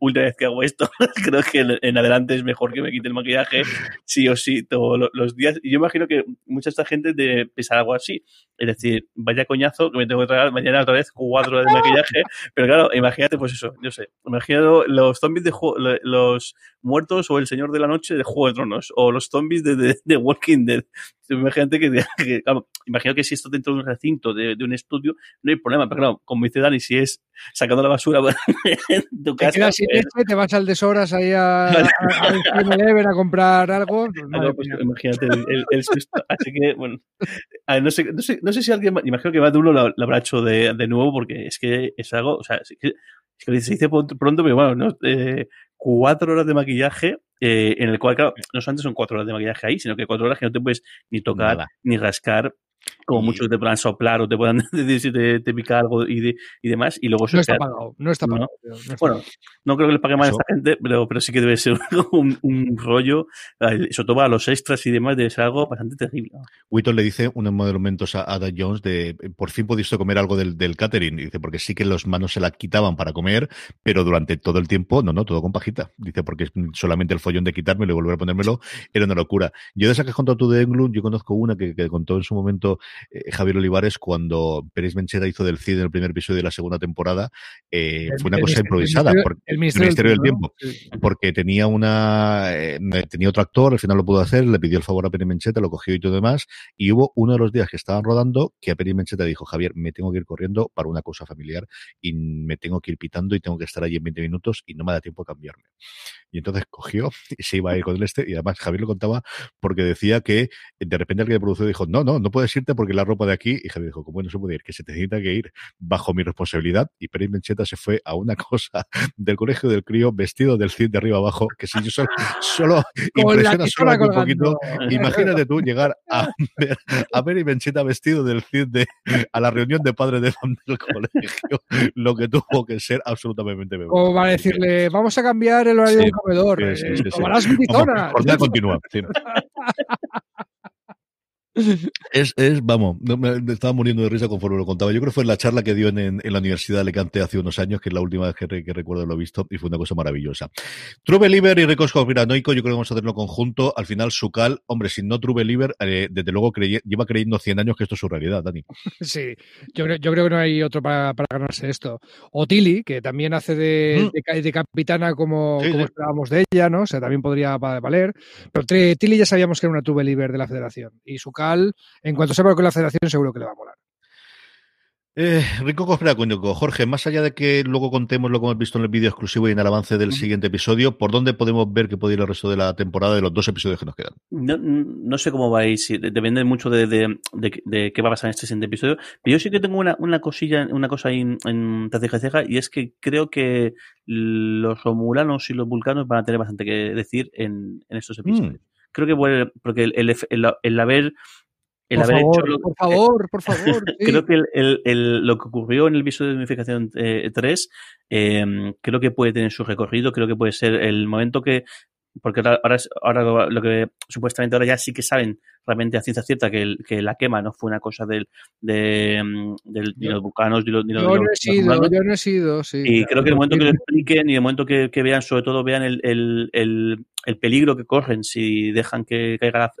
última vez que hago esto, (laughs) creo que en adelante es mejor que me quite el maquillaje, sí o sí, todos los días. Y yo imagino que mucha esta gente debe pensar algo así. Es decir, vaya coñazo que me tengo que tragar mañana otra vez cuatro horas de maquillaje. Pero claro, imagínate, pues eso, yo sé, imagino los zombies de los muertos o el Señor de la Noche de Juego de Tronos o los zombies de, de, Walking Dead. Imagínate que, que claro, imagino que si esto dentro de un recinto, de, de, un estudio, no hay problema. Pero claro, como dice Dani, si es sacando la basura (laughs) en tu casa. Te quedas sin pues te vas al deshoras ahí a, (laughs) a, a, a comprar algo. Pues, pues, imagínate el, el, susto. (laughs) Así que, bueno, no sé, no sé, no sé si alguien, imagino que más de uno lo, lo habrá hecho de, de, nuevo porque es que es algo, o sea, es que, es que se dice pronto, pero bueno, ¿no? Eh, cuatro horas de maquillaje, eh, en el cual, claro, no solamente son cuatro horas de maquillaje ahí, sino que cuatro horas que no te puedes ni tocar, ni rascar, como muchos te puedan soplar o te puedan (laughs) decir te, te pica algo y, de, y, demás. Y luego no está pagado, no está pagado. ¿no? No está bueno, no creo que les pague mal a esta gente, pero, pero sí que debe ser (laughs) un, un rollo, sobre todo a los extras y demás, debe ser algo bastante terrible. Witton le dice unos momentos a Ada Jones de por fin pudiste comer algo del, del catering. Dice, porque sí que los manos se la quitaban para comer, pero durante todo el tiempo, no, no, todo con pajita. Dice, porque solamente el follón de quitármelo y volver a ponérmelo era una locura. Yo de esa que has contado tú de Englund, yo conozco una que, que contó en su momento eh, Javier Olivares cuando Pérez Menchera hizo del CID en el primer episodio de la segunda temporada. Eh, fue una cosa improvisada. El por, el Ministerio, del Tiempo. Porque tenía una eh, tenía otro actor, al final lo pudo hacer, le pidió el favor a Pérez Mencheta, lo cogió y todo demás. Y hubo uno de los días que estaban rodando que a Pérez Mencheta dijo, Javier, me tengo que ir corriendo para una cosa familiar y me tengo que ir pitando y tengo que estar allí en 20 minutos y no me da tiempo a cambiarme. Y entonces cogió (laughs) y se iba a ir con el este. Y además Javier lo contaba porque decía que de repente alguien de producción dijo, no, no, no puedes irte porque la ropa de aquí. Y Javier dijo, ¿cómo no se puede ir? Que se necesita que ir bajo mi responsabilidad. Y Pérez Mencheta se fue a una (laughs) cosa del colegio del crío vestido del CID de arriba abajo, que si yo solo, solo (laughs) impresiona solo un poquito. Imagínate tú llegar a ver a Pérez Mencheta vestido del CID de, a la reunión de padres de del colegio, lo que tuvo que ser absolutamente O va a decirle, vamos a cambiar el horario sí, comedor. Sí, sí, continúa. Sí. (laughs) (laughs) Es, es, vamos, me estaba muriendo de risa conforme lo contaba. Yo creo que fue en la charla que dio en, en, en la Universidad de Alicante hace unos años, que es la última vez que, que recuerdo lo visto, y fue una cosa maravillosa. True Believer y Ricos Conspiranoico, yo creo que vamos a hacerlo conjunto. Al final, Sucal, hombre, si no True Believer, eh, desde luego crey, lleva creyendo 100 años que esto es su realidad, Dani. (laughs) Sí, yo creo, yo creo que no hay otro para, para ganarse esto. O Tilly, que también hace de, mm. de, de capitana como, sí, como sí. esperábamos de ella, ¿no? O sea, también podría valer. Pero Tilly ya sabíamos que era una True Believer de la federación. Y Sucal en cuanto sepa lo que es la federación, seguro que le va a molar. Eh, Rico Cosperacuño, Jorge, más allá de que luego contemos lo que hemos visto en el vídeo exclusivo y en el avance del siguiente episodio, ¿por dónde podemos ver que puede ir el resto de la temporada de los dos episodios que nos quedan? No, no sé cómo va a ir, depende mucho de, de, de, qué va a pasar en este siguiente episodio, pero yo sí que tengo una, una cosilla, una cosa ahí en, en Ceja y es que creo que los romulanos y los vulcanos van a tener bastante que decir en, en estos episodios. Mm. Creo que porque el, el, el, el haber por favor, por favor, por (laughs) favor. Creo que el, el, lo que ocurrió en el episodio de unificación 3, eh, em, creo que puede tener su recorrido, creo que puede ser el momento que porque ahora, ahora lo que supuestamente ahora ya sí que saben realmente a ciencia cierta que, que la quema no fue una cosa del, de, em, del ni los vulcanos ni los, ni yo, no he sido, yo no he sido, sí. Y creo que el momento que lo expliquen y el momento que, que vean, sobre todo vean el, el, el, el, peligro que corren si dejan que caiga la,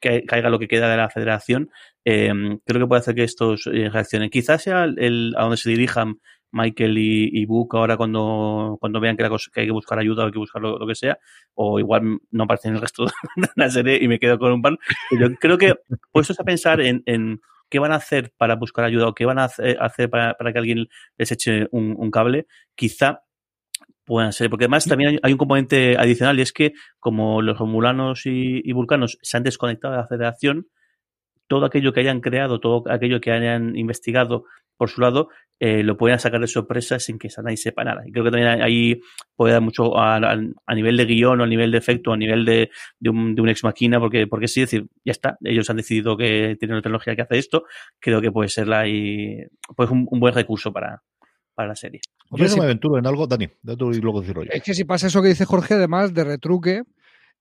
que caiga lo que queda de la federación, eh, creo que puede hacer que estos eh, reaccionen. Quizás sea el, a donde se dirijan Michael y, y Book ahora cuando, cuando vean que, la cosa, que hay que buscar ayuda o hay que buscar lo, que sea, o igual no aparecen el resto (laughs) de la serie y me quedo con un pan. Yo creo que puestos a pensar en, en qué van a hacer para buscar ayuda o qué van a hacer para, para que alguien les eche un, un cable, quizá puedan ser, porque además también hay, un componente adicional y es que como los romulanos y, vulcanos se han desconectado de la federación, todo aquello que hayan creado, todo aquello que hayan investigado por su lado, eh, lo pueden sacar de sorpresa sin que nadie sepa nada. Y creo que también ahí puede dar mucho a, nivel de guion o a nivel de efecto, a nivel de, un, de un ex máquina, porque, porque sí, decir, ya está, ellos han decidido que tienen una tecnología que hace esto, creo que puede ser la y, pues un buen recurso para, para la serie. Yo no me aventuro en algo, Dani, y luego decirlo yo. Es que si pasa eso que dice Jorge, además de retruque,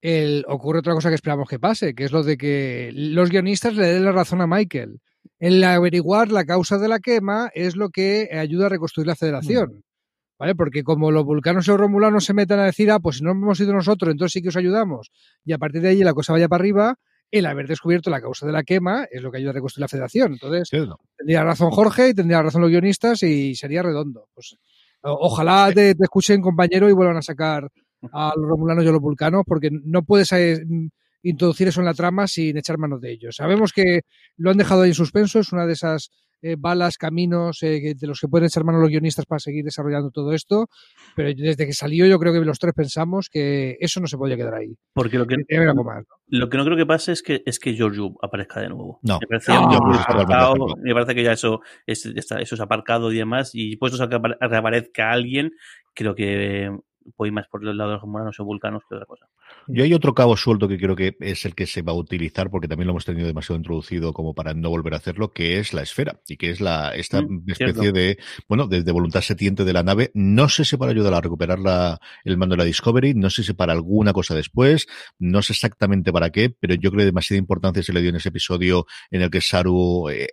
el, ocurre otra cosa que esperamos que pase, que es lo de que los guionistas le den la razón a Michael. En averiguar la causa de la quema es lo que ayuda a reconstruir la federación. Mm. ¿Vale? Porque como los vulcanos y los romulanos se metan a decir, ah, pues si no hemos ido nosotros, entonces sí que os ayudamos, y a partir de ahí la cosa vaya para arriba, el haber descubierto la causa de la quema es lo que ayuda a reconstruir la federación. Entonces, tendría razón Jorge y tendría razón los guionistas y sería redondo. Pues, ojalá te, escuchen, compañero, y vuelvan a sacar a los romulanos y a los vulcanos, porque no puedes eh, introducir eso en la trama sin echar manos de ellos. Sabemos que lo han dejado ahí en suspenso, es una de esas eh, balas, caminos eh, de los que pueden echar mano los guionistas para seguir desarrollando todo esto, pero desde que salió yo creo que los tres pensamos que eso no se podía quedar ahí. Porque lo que, lo que no creo que pase es que es que George aparezca de nuevo. No. Me parece, me parece que ya eso es, está, eso es aparcado y demás, y puestos a que reaparezca alguien, creo que voy más por de los humanos o vulcanos que otra cosa. Yo hay otro cabo suelto que creo que es el que se va a utilizar, porque también lo hemos tenido demasiado introducido como para no volver a hacerlo, que es la esfera, y que es la esta mm, especie de, bueno, de, voluntad setiente de la nave. No sé si para ayudar a recuperar la, el mando de la Discovery, no sé si para alguna cosa después, no sé exactamente para qué, pero yo creo que demasiada importancia se le dio en ese episodio en el que Saru eh,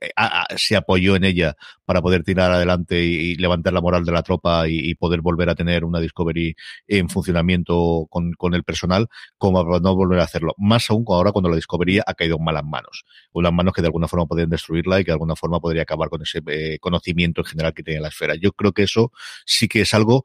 se apoyó en ella para poder tirar adelante y, levantar la moral de la tropa y, y, poder volver a tener una Discovery en funcionamiento con, con el personal como para no volver a hacerlo. Más aún ahora cuando la Discovery ha caído en malas manos. Unas manos que de alguna forma podrían destruirla y que de alguna forma podría acabar con ese eh, conocimiento en general que tiene la esfera. Yo creo que eso sí que es algo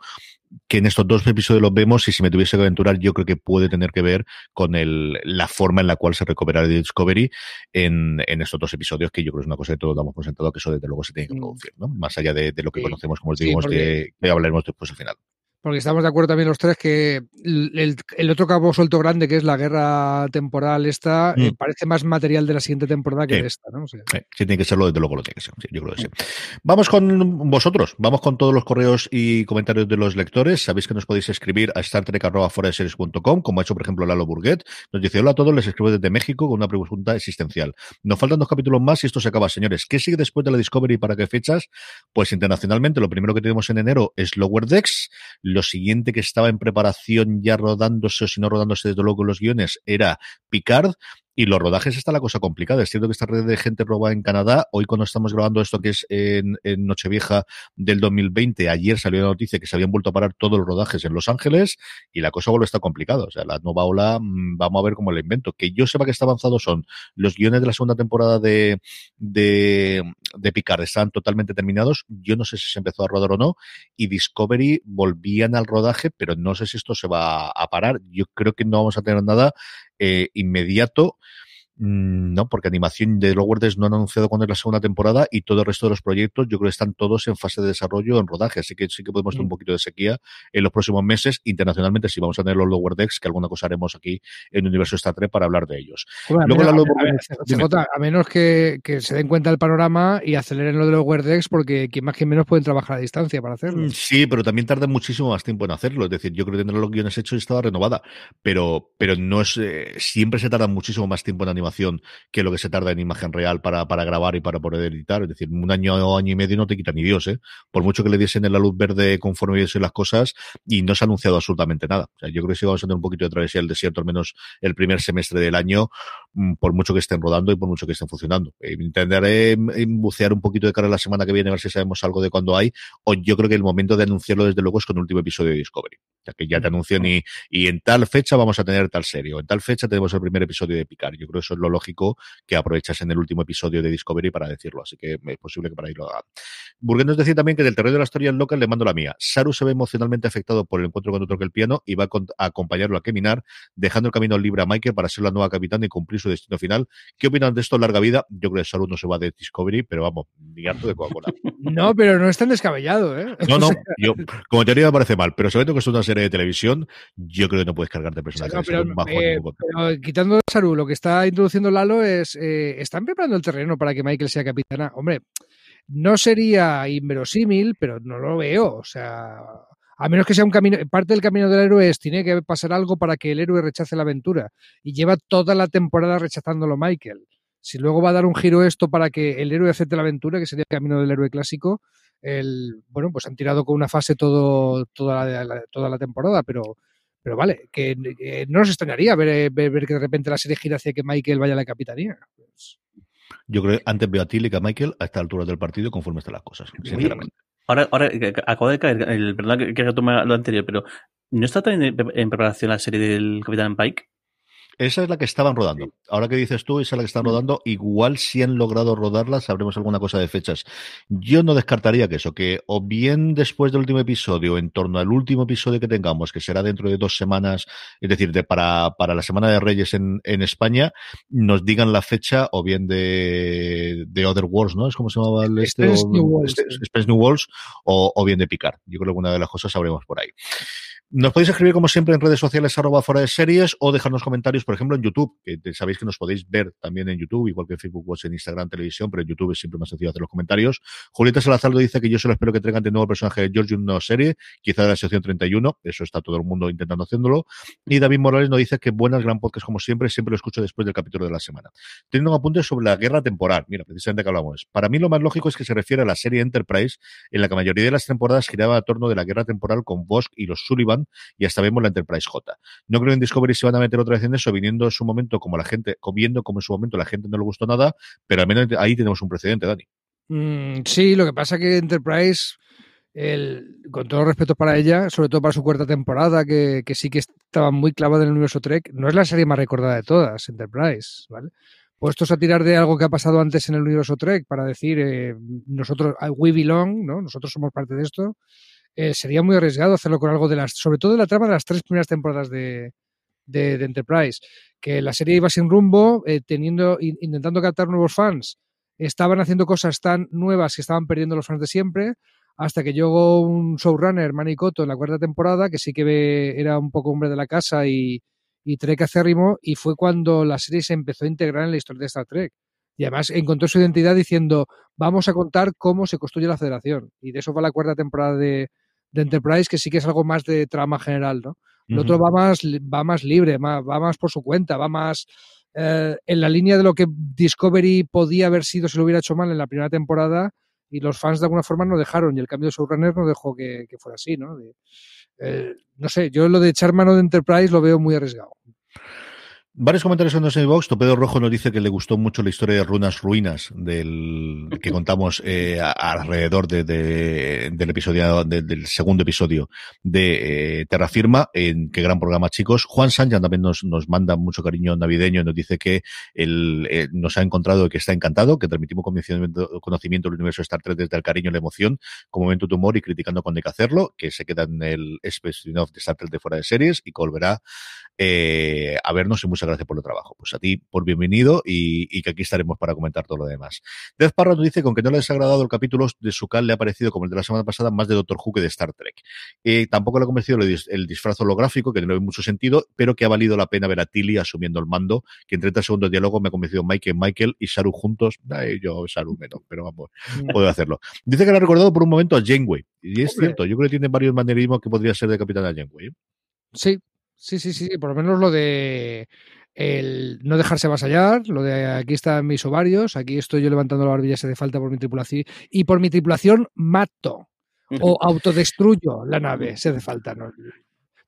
que en estos dos episodios los vemos y si me tuviese que aventurar yo creo que puede tener que ver con el, la forma en la cual se recupera el Discovery en, en estos dos episodios que yo creo que es una cosa que todos damos por sentado que eso desde luego se tiene que mm. producir, ¿no? Más allá de, lo que conocemos, como os digo, que hablaremos después al final. Porque estamos de acuerdo también los tres que el, el, otro cabo suelto grande, que es la guerra temporal esta, eh, mm. parece más material de la siguiente temporada que de esta, ¿no? sí, tiene que serlo, desde luego lo tiene que ser. yo creo que sí. Vamos con vosotros, vamos con todos los correos y comentarios de los lectores. Sabéis que nos podéis escribir a startrek.com, como ha hecho, por ejemplo, Lalo Burguet. Nos dice, hola a todos, les escribo desde México con una pregunta existencial. Nos faltan dos capítulos más y esto se acaba, señores. ¿Qué sigue después de la Discovery y para qué fechas? Pues internacionalmente, lo primero que tenemos en enero es Lower Decks lo siguiente que estaba en preparación ya rodándose, o si no rodándose desde luego los guiones, era Picard. Y los rodajes está la cosa complicada. Es cierto que esta red de gente roba en Canadá. Hoy cuando estamos grabando esto que es en, Nochevieja del 2020, ayer salió la noticia que se habían vuelto a parar todos los rodajes en Los Ángeles y la cosa vuelve a estar complicada. O sea, la nueva ola, mm, vamos a ver cómo la invento. Que yo sepa que está avanzado son los guiones de la segunda temporada de, de, de Picard. Están totalmente terminados. Yo no sé si se empezó a rodar o no. Y Discovery volvían al rodaje, pero no sé si esto se va a parar. Yo creo que no vamos a tener nada eh, inmediato. Mm, no, porque animación de Lower Decks no han anunciado cuándo es la segunda temporada y todo el resto de los proyectos yo creo que están todos en fase de desarrollo, en rodaje, así que sí que podemos tener un mm. poquito de sequía en los próximos meses. Internacionalmente sí vamos a tener los Lower Decks, que alguna cosa haremos aquí en Universo Star Trek para hablar de ellos. a, menos que, se den cuenta del panorama y aceleren lo de los Lower Decks, porque quien más que menos pueden trabajar a distancia para hacerlo. Mm, sí, pero también tarda muchísimo más tiempo en hacerlo. Es decir, yo creo que tener los guiones hechos y estaba renovada, pero, pero no es, eh, siempre se tarda muchísimo más tiempo en animación que lo que se tarda en imagen real para, para grabar y para poder editar. Es decir, un año o año y medio no te quita ni Dios, ¿eh? Por mucho que le diesen en la luz verde conforme viesen las cosas y no se ha anunciado absolutamente nada. O sea, yo creo que sí vamos a tener un poquito de travesía del desierto, al menos el primer semestre del año, mm, por mucho que estén rodando y por mucho que estén funcionando. Eh, intentaré bucear un poquito de cara a la semana que viene a ver si sabemos algo de cuándo hay, o yo creo que el momento de anunciarlo desde luego es con el último episodio de Discovery. Ya que ya te anuncian y, y en tal fecha vamos a tener tal serie, o en tal fecha tenemos el primer episodio de Picar. Yo creo que eso es lo lógico que aprovechas en el último episodio de Discovery para decirlo, así que es posible que para ahí lo haga. Burgués nos decía también que del terreno de la historia local le mando la mía. Saru se ve emocionalmente afectado por el encuentro cuando toca el piano y va a, acompañarlo a caminar, dejando el camino libre a Michael para ser la nueva capitana y cumplir su destino final. ¿Qué opinan de esto, larga vida? Yo creo que Saru no se va de Discovery, pero vamos, ni harto de (laughs) Coca-Cola. No, pero no es tan descabellado, ¿eh? No, (laughs) no, yo, como teoría me parece mal, pero sabiendo que es una serie de televisión, yo creo que no puedes cargarte personajes. pero, eh, pero, quitando Saru, lo que está introduciendo Lalo es, eh, ¿están preparando el terreno para que Michael sea capitana? Hombre, no sería inverosímil, pero no lo veo. O sea, a menos que sea un camino, parte del camino del héroe es, tiene que pasar algo para que el héroe rechace la aventura. Y lleva toda la temporada rechazándolo Michael. Si luego va a dar un giro esto para que el héroe acepte la aventura, que sería el camino del héroe clásico, el, bueno, pues han tirado con una fase todo, toda, la, toda la temporada, pero, pero vale, que, no nos extrañaría ver, ver, que de repente la serie gira hacia que Michael vaya a la capitanía. Pues yo creo que antes veo a Tilly que a Michael a esta altura del partido conforme están las cosas, sinceramente. Ahora, ahora acabo de caer, el, perdón que, que retome lo anterior, pero ¿no está también en preparación la serie del Capitán Pike? Esa es la que estaban rodando. Ahora que dices tú, esa es la que están rodando. Igual si han logrado rodarla, sabremos alguna cosa de fechas. Yo no descartaría que eso, que o bien después del último episodio, en torno al último episodio que tengamos, que será dentro de dos semanas, es decir, de, para, para la Semana de Reyes en, en España, nos digan la fecha, o bien de, de Other Wars, ¿no? Es como se llamaba el este, Space, New, Worlds, Space New Worlds, o, o bien de Picard. Yo creo que alguna de las cosas sabremos por ahí. Nos podéis escribir como siempre en redes sociales arroba fuera de series o dejarnos comentarios, por ejemplo, en YouTube, que sabéis que nos podéis ver también en YouTube, igual que en Facebook, Watch, en Instagram, televisión, pero en YouTube es siempre más sencillo hacer los comentarios. Julieta Salazar dice que yo solo espero que traigan de nuevo el personaje de George en una serie, quizá de la sección 31, eso está todo el mundo intentando haciéndolo. Y David Morales nos dice que buenas, gran podcast como siempre, siempre lo escucho después del capítulo de la semana. Teniendo un apunte sobre la guerra temporal, mira, precisamente que hablamos. Para mí lo más lógico es que se refiere a la serie Enterprise, en la que la mayoría de las temporadas giraba a torno de la guerra temporal con Bosk y los Sullivan, y hasta vemos la Enterprise J. No creo en Discovery se van a meter otra vez en eso, viniendo en su momento como la gente, viendo como en su momento la gente no le gustó nada, pero al menos ahí tenemos un precedente, Dani. Mm, sí, lo que pasa que Enterprise, el, con todo respeto para ella, sobre todo para su cuarta temporada, que, sí que estaba muy clavada en el universo Trek, no es la serie más recordada de todas, Enterprise, ¿vale? Puestos a tirar de algo que ha pasado antes en el universo Trek para decir, eh, nosotros, we belong, ¿no? Nosotros somos parte de esto. Eh, sería muy arriesgado hacerlo con algo de las, sobre todo de la trama de las tres primeras temporadas de, de, Enterprise, que la serie iba sin rumbo, eh, teniendo, intentando captar nuevos fans, estaban haciendo cosas tan nuevas que estaban perdiendo los fans de siempre, hasta que llegó un showrunner, Manny en la cuarta temporada, que sí que era un poco hombre de la casa y, y Trek acérrimo, y fue cuando la serie se empezó a integrar en la historia de Star Trek. Y además encontró su identidad diciendo, vamos a contar cómo se construye la federación. Y de eso va la cuarta temporada de, de Enterprise, que sí que es algo más de trama general, ¿no? El otro va más, va más libre, va más por su cuenta, va más eh, en la línea de lo que Discovery podía haber sido si lo hubiera hecho mal en la primera temporada y los fans de alguna forma no dejaron y el cambio de showrunner no dejó que, fuera así, ¿no? Eh, no sé, yo lo de echar mano de Enterprise lo veo muy arriesgado. Varios comentarios en el box. Topedo Rojo nos dice que le gustó mucho la historia de Runas Ruinas del que contamos eh, alrededor de, del episodio del segundo episodio de eh, Terra Firma. En qué gran programa, chicos. Juan Sánchez también nos, nos manda mucho cariño navideño y nos dice que él eh, nos ha encontrado que está encantado, que transmitimos conocimiento, del universo de Star Trek desde el cariño y la emoción, como momento de humor y criticando cuando hay que hacerlo, que se queda en el spin de Star Trek de fuera de series y que volverá eh, a vernos en muchas gracias por el trabajo. Pues a ti, por bienvenido y, que aquí estaremos para comentar todo lo demás. Death Parra nos dice, con que no les ha agradado el capítulo de Sucal, le ha parecido como el de la semana pasada más de Doctor Who que de Star Trek. Eh, tampoco le ha convencido el, disfraz holográfico, que no hay mucho sentido, pero que ha valido la pena ver a Tilly asumiendo el mando, que en 30 segundos de diálogo me ha convencido Michael, Michael y Saru juntos. yo, Saru menos, pero vamos, (laughs) puedo hacerlo. Dice que le ha recordado por un momento a Janeway. Y es cierto, yo creo que tiene varios manerismos que podría ser de Capitana Janeway. ¿eh? Sí, sí, sí, sí, por lo menos lo de el no dejarse avasallar, lo de aquí están mis ovarios, aquí estoy yo levantando la barbilla se hace falta por mi tripulación y por mi tripulación mato o autodestruyo la nave, se hace falta. ¿no?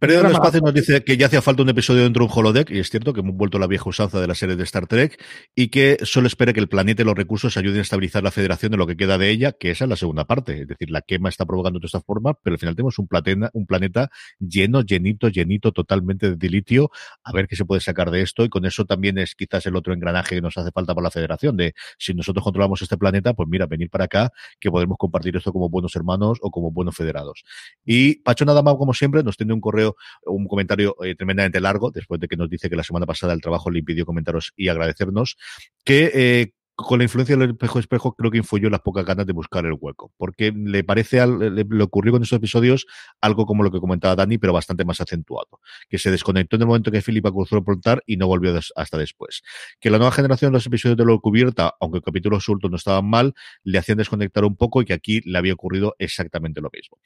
Periodo del Espacio nos dice que ya hacía falta un episodio dentro de un holodeck, y es cierto que hemos vuelto a la vieja usanza de la serie de Star Trek, y que solo espera que el planeta y los recursos ayuden a estabilizar la federación de lo que queda de ella, que esa es la segunda parte. Es decir, la quema está provocando toda esta forma, pero al final tenemos un, platena, un planeta lleno, llenito, llenito, totalmente de dilitio. A ver qué se puede sacar de esto, y con eso también es quizás el otro engranaje que nos hace falta para la federación, de si nosotros controlamos este planeta, pues mira, venir para acá, que podemos compartir esto como buenos hermanos o como buenos federados. Y Pacho Nada más, como siempre, nos tiene un correo, un comentario eh, tremendamente largo, después de que nos dice que la semana pasada el trabajo le impidió comentaros y agradecernos, que eh, con la influencia del espejo espejo creo que influyó las pocas ganas de buscar el hueco, porque le parece, al, le, ocurrió con esos episodios algo como lo que comentaba Dani, pero bastante más acentuado, que se desconectó en el momento que Filipa cruzó el portal y no volvió hasta después. Que la nueva generación los episodios de lo cubierta, aunque el capítulo sueltos no estaban mal, le hacían desconectar un poco y que aquí le había ocurrido exactamente lo mismo.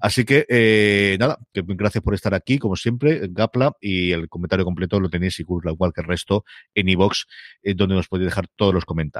Así que, eh, nada, gracias por estar aquí, como siempre, Gapla, y el comentario completo lo tenéis igual que el resto en iVox, eh, donde nos podéis dejar todos los comentarios.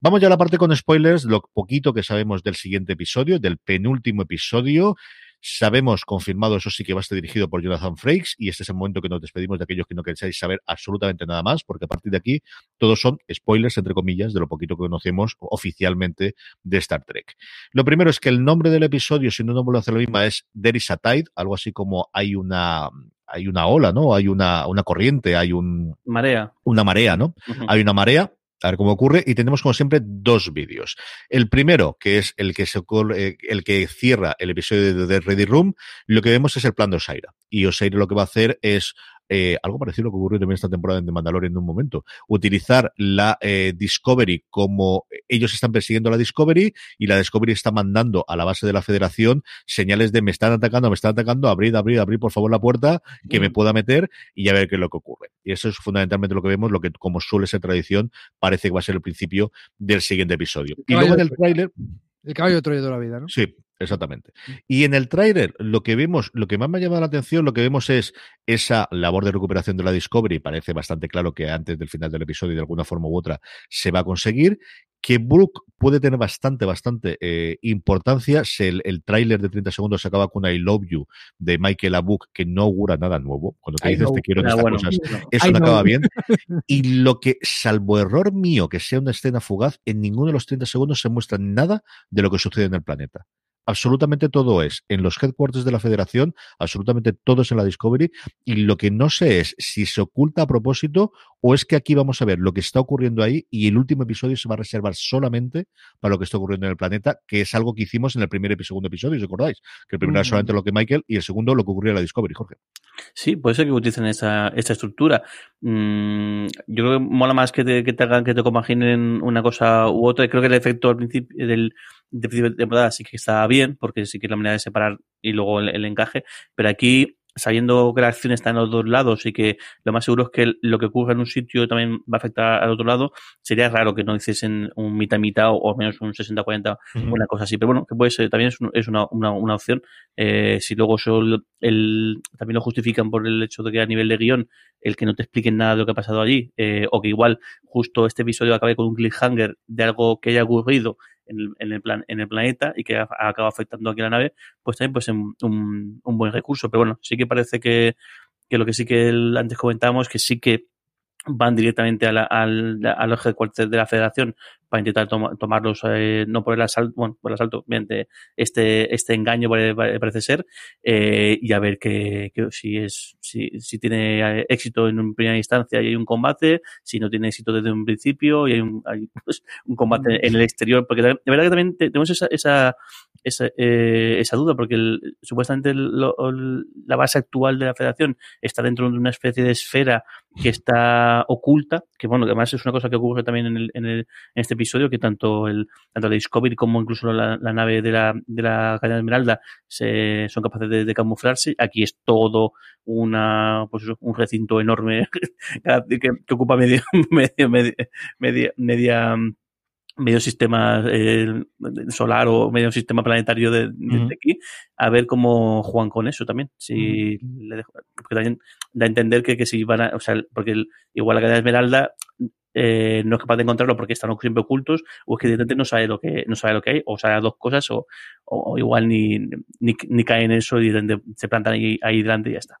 Vamos ya a la parte con spoilers, lo poquito que sabemos del siguiente episodio, del penúltimo episodio. Sabemos, confirmado, eso sí que va a estar dirigido por Jonathan Frakes y este es el momento que nos despedimos de aquellos que no queréis saber absolutamente nada más, porque a partir de aquí todos son spoilers, entre comillas, de lo poquito que conocemos oficialmente de Star Trek. Lo primero es que el nombre del episodio, si no no vuelvo a hacer lo mismo, es There is a Tide, algo así como hay una hay una ola, ¿no? Hay una, una corriente, hay un... Marea. Una marea, ¿no? Hay una marea a ver cómo ocurre. Y tenemos, como siempre, dos vídeos. El primero, que es el que, se, eh, el que cierra el episodio de The Ready Room, lo que vemos es el plan de Osaira. Y Osaira lo que va a hacer es eh, algo parecido a lo que ocurrió también esta temporada en The Mandalorian en un momento. Utilizar la eh, Discovery como ellos están persiguiendo la Discovery y la Discovery está mandando a la base de la Federación señales de me están atacando, me están atacando, abrid, abrid, abrid por favor la puerta, que me pueda meter y ya ver qué es lo que ocurre. Y eso es fundamentalmente lo que vemos, lo que como suele ser tradición, parece que va a ser el principio del siguiente episodio. Y luego en el tráiler... El caballo de Troya de la vida, ¿no? Sí, Exactamente. Y en el tráiler, lo que vemos, lo que más me ha llamado la atención, lo que vemos es esa labor de recuperación de la Discovery. Parece bastante claro que antes del final del episodio, de alguna forma u otra, se va a conseguir. Que Brooke puede tener bastante, bastante eh, importancia. Si el, el tráiler de 30 segundos se acaba con I Love You de Michael Abuk, que no augura nada nuevo. Cuando te dices te quiero en estas cosas, eso no acaba bien. (laughs) Y lo que, salvo error mío, que sea una escena fugaz, en ninguno de los 30 segundos se muestra nada de lo que sucede en el planeta absolutamente todo es en los headquarters de la federación, absolutamente todo es en la Discovery, y lo que no sé es si se oculta a propósito o es que aquí vamos a ver lo que está ocurriendo ahí y el último episodio se va a reservar solamente para lo que está ocurriendo en el planeta, que es algo que hicimos en el primer y segundo episodio, ¿os acordáis? Que el primero era solamente lo que Michael y el segundo lo que ocurrió en la Discovery, Jorge. Sí, puede ser que utilicen esa, esta estructura. Mm, yo creo que mola más que te, que te hagan que te imaginen una cosa u otra. Creo que el efecto al principio del, de principio de temporada sí que está bien, porque sí que es la manera de separar y luego el encaje. Pero aquí sabiendo que la acción está en los dos lados y que lo más seguro es que lo que ocurre en un sitio también va a afectar al otro lado, sería raro que no hiciesen un mitad mitad o, menos un 60-40 una cosa así. Pero bueno, que puede ser, también es, una, una, opción. Eh, si luego solo el, también lo justifican por el hecho de que a nivel de guion, el que no te expliquen nada de lo que ha pasado allí, eh, o que igual justo este episodio acabe con un cliffhanger de algo que haya ocurrido en el, en el, plan, en el planeta y que acaba afectando aquí a la nave, pues también pues un, un, buen recurso. Pero bueno, sí que parece que, que lo que sí que antes comentábamos, que sí que van directamente a, la, a, los headquarters de la federación para intentar tomarlos, eh, no por el asalto, bueno, por el asalto, mediante este, este engaño parece ser, eh, y a ver que, si es, si, si tiene éxito en primera instancia y hay un combate, si no tiene éxito desde un principio y hay un, hay, pues, un combate en el exterior, porque de verdad que también tenemos esa, esa, esa, eh, esa duda, porque el, supuestamente la base actual de la federación está dentro de una especie de esfera que está oculta, que bueno, además es una cosa que ocurre también en, el, en, el, en este episodio, que tanto el tanto la Discovery como incluso la, la nave de la, de la cadena Esmeralda se, son capaces de, de, camuflarse. Aquí es todo una pues un recinto enorme (laughs) que, que ocupa medio, (laughs) medio, media, media, media medio sistema eh, solar o medio sistema planetario de, de uh -huh. aquí, a ver cómo juegan con eso también. Si uh -huh. le dejo, porque también da a entender que, que si van a, o sea, porque el, igual la cadena Esmeralda eh, no es capaz de encontrarlo porque están siempre ocultos, o es que directamente no sabe lo que, no sabe lo que hay, o sabe dos cosas, o, o, o igual ni, ni, ni, cae en eso y se plantan ahí, ahí delante y ya está.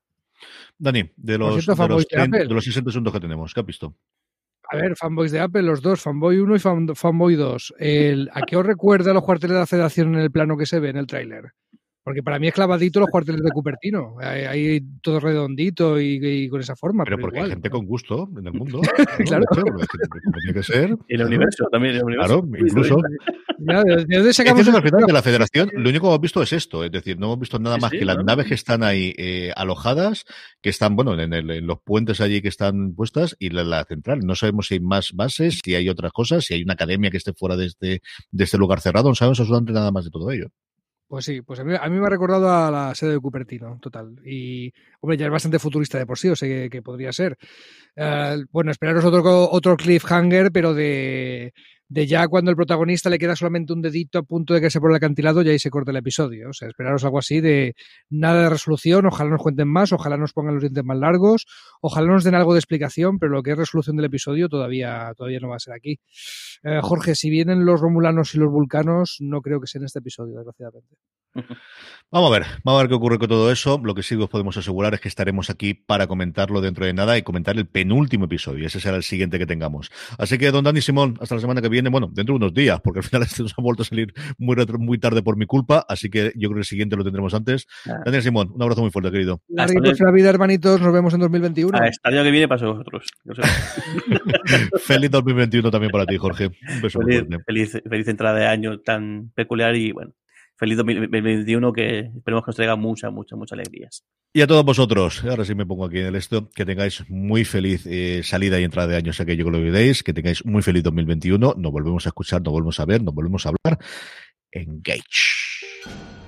Dani, de los, de los, 30, de los 60 segundos que tenemos, ¿qué has visto? A ver, fanboys de Apple, los dos, fanboy 1 y fan, fanboy 2. El, ¿A qué os recuerda los cuarteles de la federación en el plano que se ve en el tráiler? Porque para mí es clavadito los cuarteles de Cupertino. Ahí todo redondito y, y, con esa forma. Pero, pero porque igual, hay gente ¿no? con gusto en el mundo. (laughs) claro. Tiene que ser. En el universo también. El universo. Claro, incluso. ¿De dónde sacamos es al final de la federación, lo único que hemos visto es esto. Es decir, no hemos visto nada más sí, que las ¿no? naves que están ahí eh, alojadas, que están, bueno, en, el, en, los puentes allí que están puestas y la, la, central. No sabemos si hay más bases, si hay otras cosas, si hay una academia que esté fuera de este, de este lugar cerrado. No sabemos absolutamente nada más de todo ello. Pues sí, pues a mí, a me ha recordado a la sede de Cupertino, total. Y, hombre, ya es bastante futurista de por sí, o sea que, que podría ser. Uh, bueno, esperaros otro, otro cliffhanger, pero de, de ya cuando el protagonista le queda solamente un dedito a punto de que se por el acantilado, ya ahí se corta el episodio. O sea, esperaros algo así de nada de resolución, ojalá nos cuenten más, ojalá nos pongan los dientes más largos, ojalá nos den algo de explicación, pero lo que es resolución del episodio todavía, todavía no va a ser aquí. Eh, Jorge, si vienen los romulanos y los vulcanos, no creo que sea en este episodio, desgraciadamente. Vamos a ver, vamos a ver qué ocurre con todo eso. Lo que sí os podemos asegurar es que estaremos aquí para comentarlo dentro de nada y comentar el penúltimo episodio. Ese será el siguiente que tengamos. Así que, don Dani Simón, hasta la semana que viene, bueno, dentro de unos días, porque al final (laughs) este nos ha vuelto a salir muy, muy tarde por mi culpa, así que yo creo que el siguiente lo tendremos antes. Ah. Daniel Simón, un abrazo muy fuerte, querido. Larguitos la vida, hermanitos, nos vemos en 2021. Ah, hasta el año que viene para vosotros. (laughs) feliz 2021 también para ti, Jorge. Un beso feliz, feliz, feliz entrada de año tan peculiar y bueno, feliz 2021 que esperemos que nos traiga muchas, muchas, muchas alegrías. Y a todos vosotros, ahora sí me pongo aquí en el esto, que tengáis muy feliz eh, salida y entrada de año, sé que yo que lo olvidéis, que tengáis muy feliz 2021, nos volvemos a escuchar, nos volvemos a ver, nos volvemos a hablar. Engage.